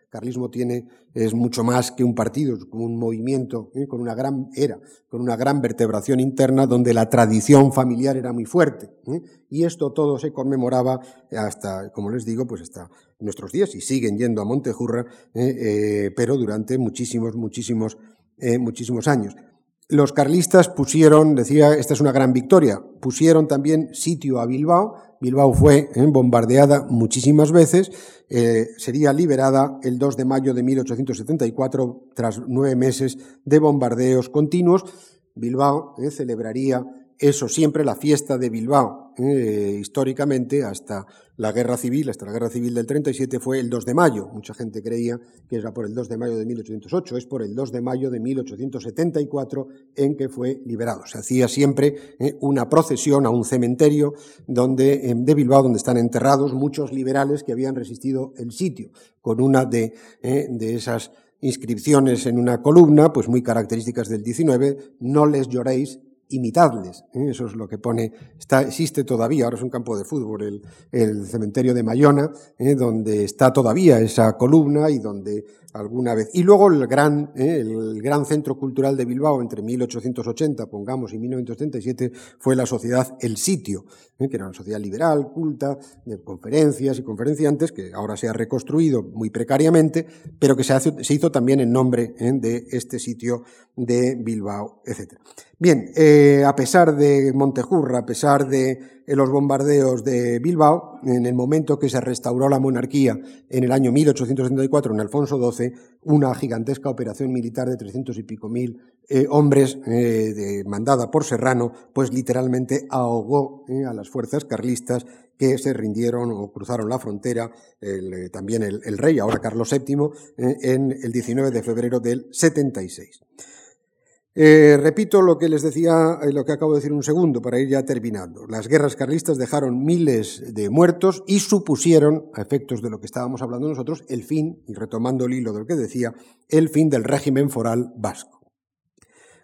carlismo tiene, es mucho más que un partido, es como un movimiento, ¿eh? con una gran, era, con una gran vertebración interna donde la tradición familiar era muy fuerte. ¿eh? Y esto todo se conmemoraba hasta, como les digo, pues hasta nuestros días y siguen yendo a Montejurra, ¿eh? pero durante muchísimos, muchísimos, muchísimos años. Los carlistas pusieron, decía, esta es una gran victoria, pusieron también sitio a Bilbao. Bilbao fue ¿eh? bombardeada muchísimas veces, eh, sería liberada el 2 de mayo de 1874 tras nueve meses de bombardeos continuos. Bilbao ¿eh? celebraría eso siempre, la fiesta de Bilbao, eh, históricamente, hasta la guerra civil, hasta la guerra civil del 37, fue el 2 de mayo. Mucha gente creía que era por el 2 de mayo de 1808, es por el 2 de mayo de 1874 en que fue liberado. Se hacía siempre eh, una procesión a un cementerio donde, de Bilbao, donde están enterrados muchos liberales que habían resistido el sitio, con una de, eh, de esas inscripciones en una columna, pues muy características del 19, no les lloréis, imitadles. ¿eh? Eso es lo que pone, está, existe todavía, ahora es un campo de fútbol, el, cementerio de Mayona, ¿eh? donde está todavía esa columna y donde alguna vez. Y luego el gran, ¿eh? el gran centro cultural de Bilbao entre 1880, pongamos, y 1937 fue la sociedad El Sitio, que era una sociedad liberal, culta, de conferencias y conferenciantes, que ahora se ha reconstruido muy precariamente, pero que se, se hizo también en nombre de este sitio de Bilbao, etc. Bien, eh, a pesar de Montejurra, a pesar de eh, los bombardeos de Bilbao, en el momento que se restauró la monarquía en el año 1874 en Alfonso XII, una gigantesca operación militar de trescientos y pico mil eh, hombres mandada por Serrano, pues literalmente ahogó a las fuerzas carlistas que se rindieron o cruzaron la frontera, también el, el, rey, ahora Carlos VII, en el 19 de febrero del 76. Eh, repito lo que les decía, eh, lo que acabo de decir un segundo, para ir ya terminando. Las guerras carlistas dejaron miles de muertos y supusieron, a efectos de lo que estábamos hablando nosotros, el fin, y retomando el hilo de lo que decía, el fin del régimen foral vasco.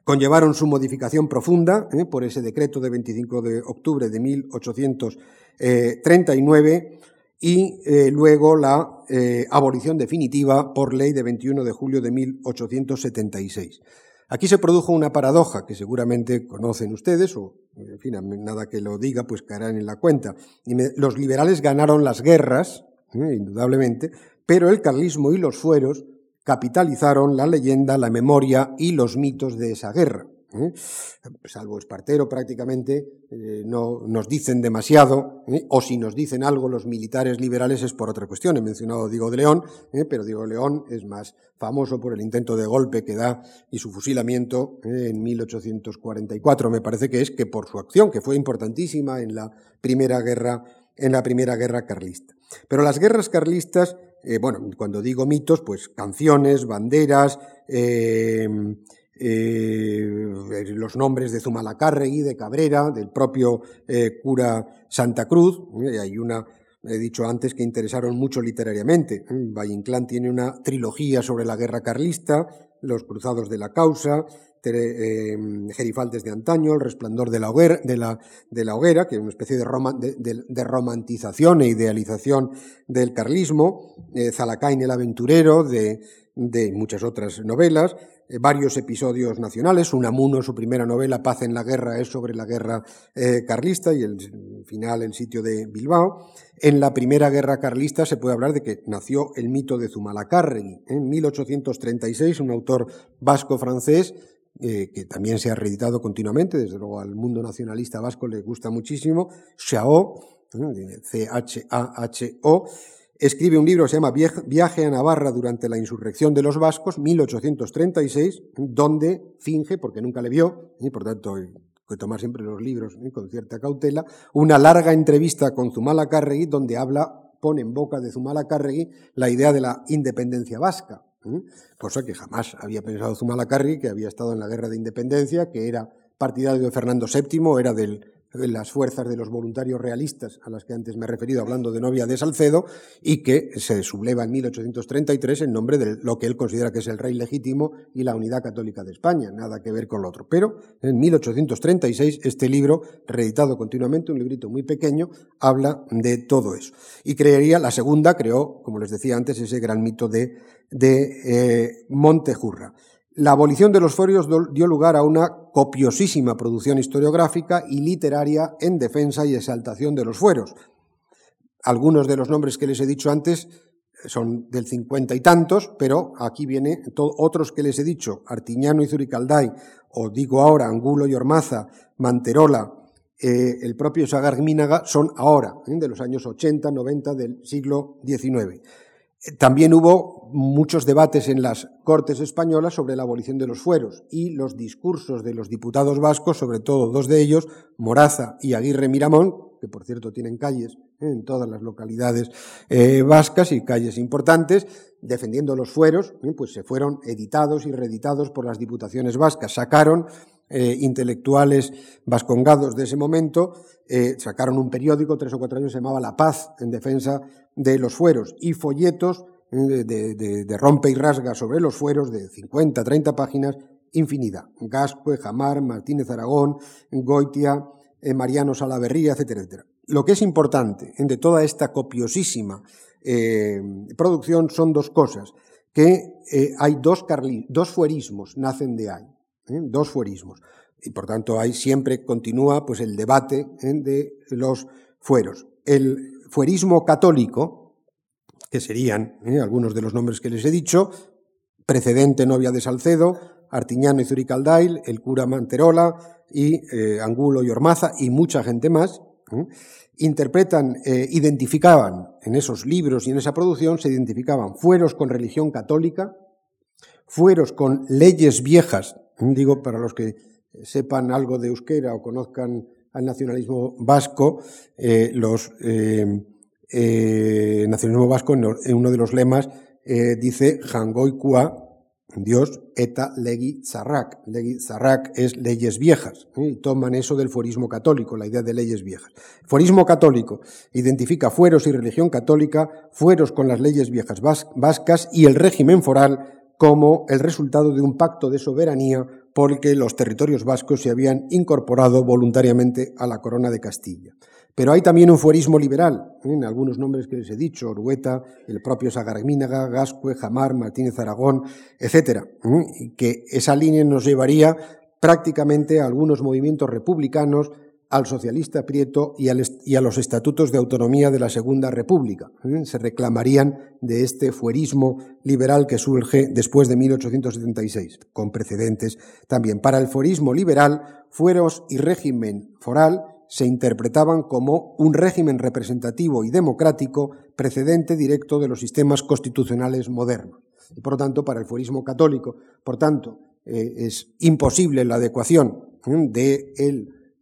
Conllevaron su modificación profunda eh, por ese decreto de 25 de octubre de 1839 y luego la abolición definitiva por ley de 21 de julio de 1876. Aquí se produjo una paradoja que seguramente conocen ustedes, o en fin, nada que lo diga, pues caerán en la cuenta. Los liberales ganaron las guerras, ¿eh? indudablemente, pero el carlismo y los fueros capitalizaron la leyenda, la memoria y los mitos de esa guerra. ¿Eh? salvo Espartero prácticamente, eh, no nos dicen demasiado, ¿eh? o si nos dicen algo los militares liberales es por otra cuestión. He mencionado Diego de León, pero Diego de León es más famoso por el intento de golpe que da y su fusilamiento en 1844, me parece que es, que por su acción, que fue importantísima en la primera guerra, en la primera guerra carlista. Pero las guerras carlistas, bueno, cuando digo mitos, pues canciones, banderas, eh, los nombres de Zumalacárregui, de Cabrera, del propio eh, cura Santa Cruz. Eh, hay una, he dicho antes, que interesaron mucho literariamente. Valle Inclán tiene una trilogía sobre la guerra carlista, Los cruzados de la causa, Gerifaltes de antaño, El resplandor de la hoguera, que es una especie de, romantización e idealización del carlismo, Zalacain el aventurero, de, muchas otras novelas, eh, varios episodios nacionales. Unamuno, su primera novela, Paz en la Guerra, es sobre la guerra eh, carlista y el final, el sitio de Bilbao. En la primera guerra carlista se puede hablar de que nació el mito de Zumalacárregui. En 1836, un autor vasco-francés eh, que también se ha reeditado continuamente, desde luego al mundo nacionalista vasco le gusta muchísimo, Chao, C-H-A-H-O, escribe un libro que se llama Viaje a Navarra durante la insurrección de los vascos, 1836, donde finge, porque nunca le vio, y por tanto hay que tomar siempre los libros con cierta cautela, una larga entrevista con Zumalacárregui donde habla, pone en boca de Zumalacárregui la idea de la independencia vasca, cosa que jamás había pensado Zumalacárregui, que había estado en la guerra de independencia, que era partidario de Fernando VII, era del las fuerzas de los voluntarios realistas a las que antes me he referido hablando de novia de Salcedo y que se subleva en 1833 en nombre de lo que él considera que es el rey legítimo y la unidad católica de España, nada que ver con lo otro. Pero en 1836 este libro, reeditado continuamente, un librito muy pequeño, habla de todo eso. Y creería, la segunda creó, como les decía antes, ese gran mito de, de eh, Montejurra. La abolición de los forios dio lugar a una copiosísima producción historiográfica y literaria en defensa y exaltación de los fueros. Algunos de los nombres que les he dicho antes son del cincuenta y tantos, pero aquí viene otros que les he dicho, Artiñano y Zuricalday, o digo ahora, Angulo y Ormaza, Manterola, eh, el propio Sagarmínaga, son ahora, ¿eh? de los años 80, 90 del siglo XIX. También hubo muchos debates en las Cortes españolas sobre la abolición de los fueros y los discursos de los diputados vascos, sobre todo dos de ellos, Moraza y Aguirre Miramón, que por cierto tienen calles en todas las localidades eh, vascas y calles importantes, defendiendo los fueros, eh, pues se fueron editados y reeditados por las diputaciones vascas. Sacaron eh, intelectuales vascongados de ese momento, sacaron un periódico, tres o cuatro años, se llamaba La Paz, en defensa de los fueros, y folletos de, rompe y rasga sobre los fueros de 50, 30 páginas, infinidad. Gascue, Jamar, Martínez Aragón, Goitia, Mariano Salaverría, etcétera, etcétera. Lo que es importante de toda esta copiosísima eh, producción son dos cosas, que eh, hay dos, dos fuerismos, nacen de ahí, ¿eh? dos fuerismos. Y por tanto ahí siempre continúa pues, el debate de los fueros. El fuerismo católico, que serían algunos de los nombres que les he dicho, precedente novia de Salcedo, Artiñano y Zuricaldail, el cura Manterola y eh, Angulo y Ormaza y mucha gente más, interpretan, eh, identificaban en esos libros y en esa producción, se identificaban fueros con religión católica, fueros con leyes viejas, digo para los que sepan algo de euskera o conozcan al nacionalismo vasco, eh, los nacionalismo vasco en uno de los lemas dice Jangoikua Dios eta legi zarrak. Legi zarrak es leyes viejas. ¿eh? Y toman eso del fuerismo católico, la idea de leyes viejas. Fuerismo católico identifica fueros y religión católica, fueros con las leyes viejas vascas y el régimen foral como el resultado de un pacto de soberanía por el que los territorios vascos se habían incorporado voluntariamente a la corona de Castilla. Pero hay también un fuerismo liberal, ¿eh? en algunos nombres que les he dicho, Orueta, el propio Sagarmínaga, Gascue, Jamar, Martínez Aragón, etcétera, ¿eh? que esa línea nos llevaría prácticamente a algunos movimientos republicanos, al socialista Prieto y, a los estatutos de autonomía de la Segunda República. Se reclamarían de este fuerismo liberal que surge después de 1876, con precedentes también. Para el fuerismo liberal, fueros y régimen foral se interpretaban como un régimen representativo y democrático precedente directo de los sistemas constitucionales modernos. Y por lo tanto, para el fuerismo católico, por tanto, eh, es imposible la adecuación de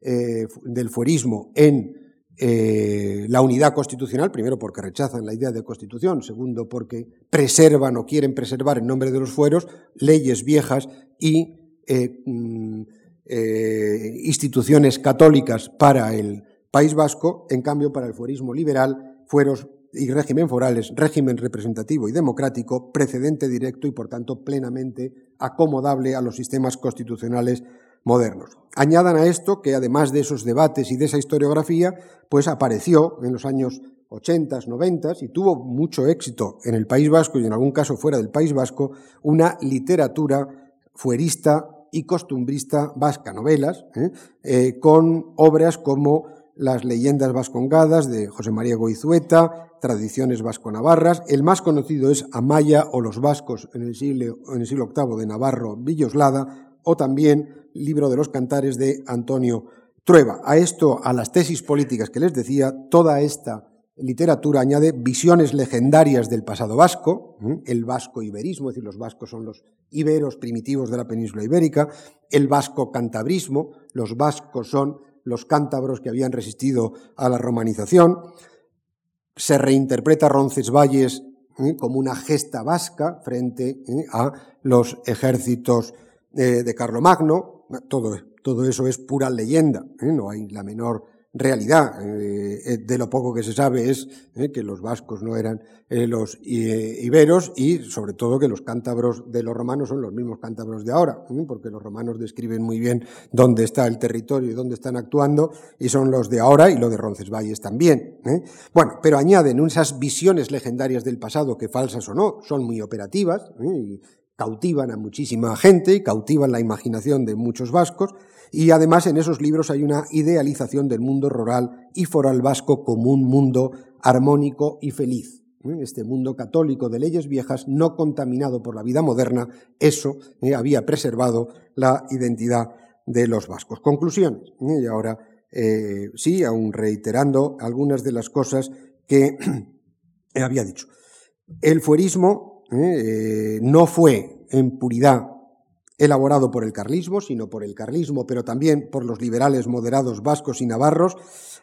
eh, del fuerismo en eh, la unidad constitucional, primero porque rechazan la idea de constitución, segundo porque preservan o quieren preservar en nombre de los fueros leyes viejas y mm, eh, instituciones católicas para el País Vasco, en cambio para el fuerismo liberal, fueros y régimen forales, régimen representativo y democrático, precedente directo y por tanto plenamente acomodable a los sistemas constitucionales modernos. Añadan a esto que además de esos debates y de esa historiografía, pues apareció en los años 80, 90 y tuvo mucho éxito en el País Vasco y en algún caso fuera del País Vasco, una literatura fuerista y costumbrista vasca, novelas, ¿eh? Eh, con obras como Las leyendas vascongadas de José María Goizueta, Tradiciones vasco-navarras. El más conocido es Amaya o los vascos en el siglo, en el siglo VIII de Navarro Villoslada, o también Libro de los Cantares de Antonio Trueba. A esto, a las tesis políticas que les decía, toda esta literatura añade visiones legendarias del pasado vasco, el vasco-iberismo, es decir, los vascos son los iberos primitivos de la península ibérica, el vasco-cantabrismo, los vascos son los cántabros que habían resistido a la romanización, se reinterpreta Roncesvalles como una gesta vasca frente a los ejércitos eh, de Carlomagno, todo, todo eso es pura leyenda, ¿eh? no hay la menor realidad. Eh, eh, de lo poco que se sabe es que los vascos no eran los iberos y sobre todo que los cántabros de los romanos son los mismos cántabros de ahora, porque los romanos describen muy bien dónde está el territorio y dónde están actuando y son los de ahora y lo de Roncesvalles también. Bueno, pero añaden esas visiones legendarias del pasado que falsas o no son muy operativas cautivan a muchísima gente y cautivan la imaginación de muchos vascos y además en esos libros hay una idealización del mundo rural y foral vasco como un mundo armónico y feliz. ¿eh? Este mundo católico de leyes viejas, no contaminado por la vida moderna, eso ¿eh? había preservado la identidad de los vascos. Conclusiones. ¿eh? Y ahora sí, aún reiterando algunas de las cosas que había dicho. El fuerismo no fue en puridad elaborado por el carlismo, sino por el carlismo, pero también por los liberales moderados vascos y navarros,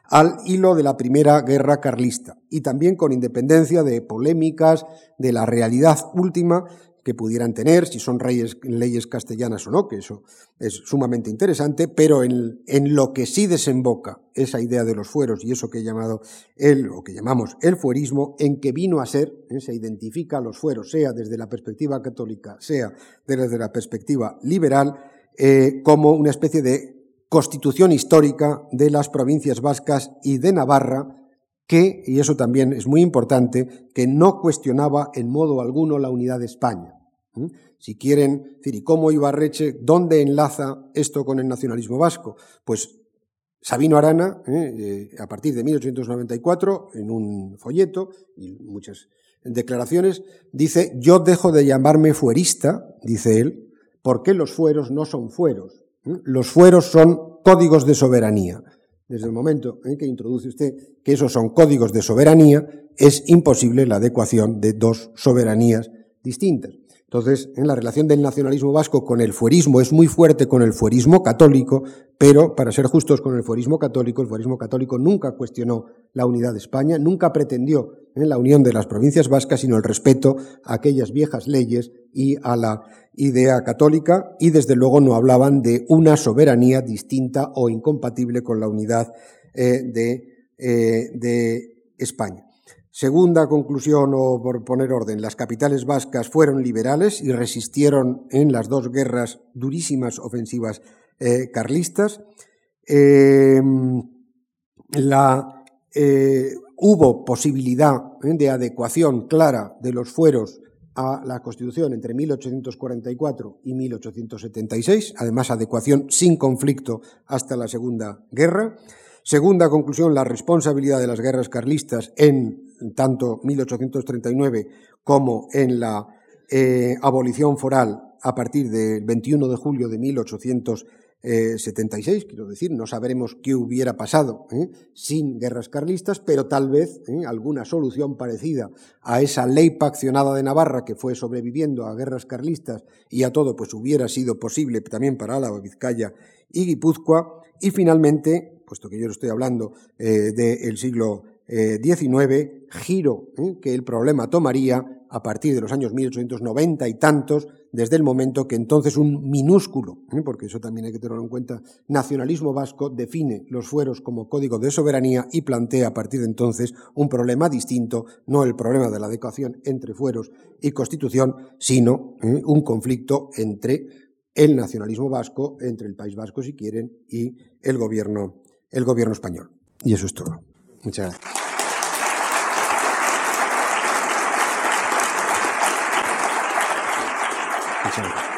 al hilo de la primera guerra carlista, y también con independencia de polémicas de la realidad última que pudieran tener, si son reyes, leyes castellanas o no, que eso es sumamente interesante, pero en, en, lo que sí desemboca esa idea de los fueros y eso que he llamado el, o que llamamos el fuerismo, en que vino a ser, ¿eh? se identifica a los fueros, sea desde la perspectiva católica, sea desde la perspectiva liberal, eh, como una especie de constitución histórica de las provincias vascas y de Navarra, que, y eso también es muy importante, que no cuestionaba en modo alguno la unidad de España. Si quieren ¿y cómo Ibarreche, dónde enlaza esto con el nacionalismo vasco? Pues Sabino Arana, ¿eh? Eh, a partir de 1894, en un folleto y muchas declaraciones, dice, yo dejo de llamarme fuerista, dice él, por qué los fueros no son fueros. Los fueros son códigos de soberanía. Desde el momento en que introduce usted que esos son códigos de soberanía, es imposible la adecuación de dos soberanías distintas. Entonces, en la relación del nacionalismo vasco con el fuerismo es muy fuerte con el fuerismo católico, pero para ser justos con el fuerismo católico, el fuerismo católico nunca cuestionó la unidad de España, nunca pretendió en la unión de las provincias vascas, sino el respeto a aquellas viejas leyes y a la idea católica, y desde luego no hablaban de una soberanía distinta o incompatible con la unidad eh, eh, de España. Segunda conclusión, o por poner orden, las capitales vascas fueron liberales y resistieron en las dos guerras durísimas ofensivas eh, carlistas. Em, eh, hubo posibilidad eh, de adecuación clara de los fueros a la Constitución entre 1844 y 1876, además adecuación sin conflicto hasta la Segunda Guerra. Segunda conclusión, la responsabilidad de las guerras carlistas en tanto 1839 como en la eh, abolición foral a partir del 21 de julio de 1876, quiero decir, no sabremos qué hubiera pasado ¿eh? sin guerras carlistas, pero tal vez ¿eh? alguna solución parecida a esa ley paccionada de Navarra que fue sobreviviendo a guerras carlistas y a todo, pues hubiera sido posible también para Álava, Vizcaya y Guipúzcoa. Y finalmente, puesto que yo le estoy hablando eh, del siglo XIX, eh, giro eh, que el problema tomaría a partir de los años 1890 y tantos, desde el momento que entonces un minúsculo, porque eso también hay que tenerlo en cuenta, nacionalismo vasco define los fueros como código de soberanía y plantea a partir de entonces un problema distinto, no el problema de la adecuación entre fueros y constitución, sino un conflicto entre el nacionalismo vasco, entre el País Vasco, si quieren, y el gobierno el gobierno español. Y eso es todo. Muchas gracias. Muchas gracias.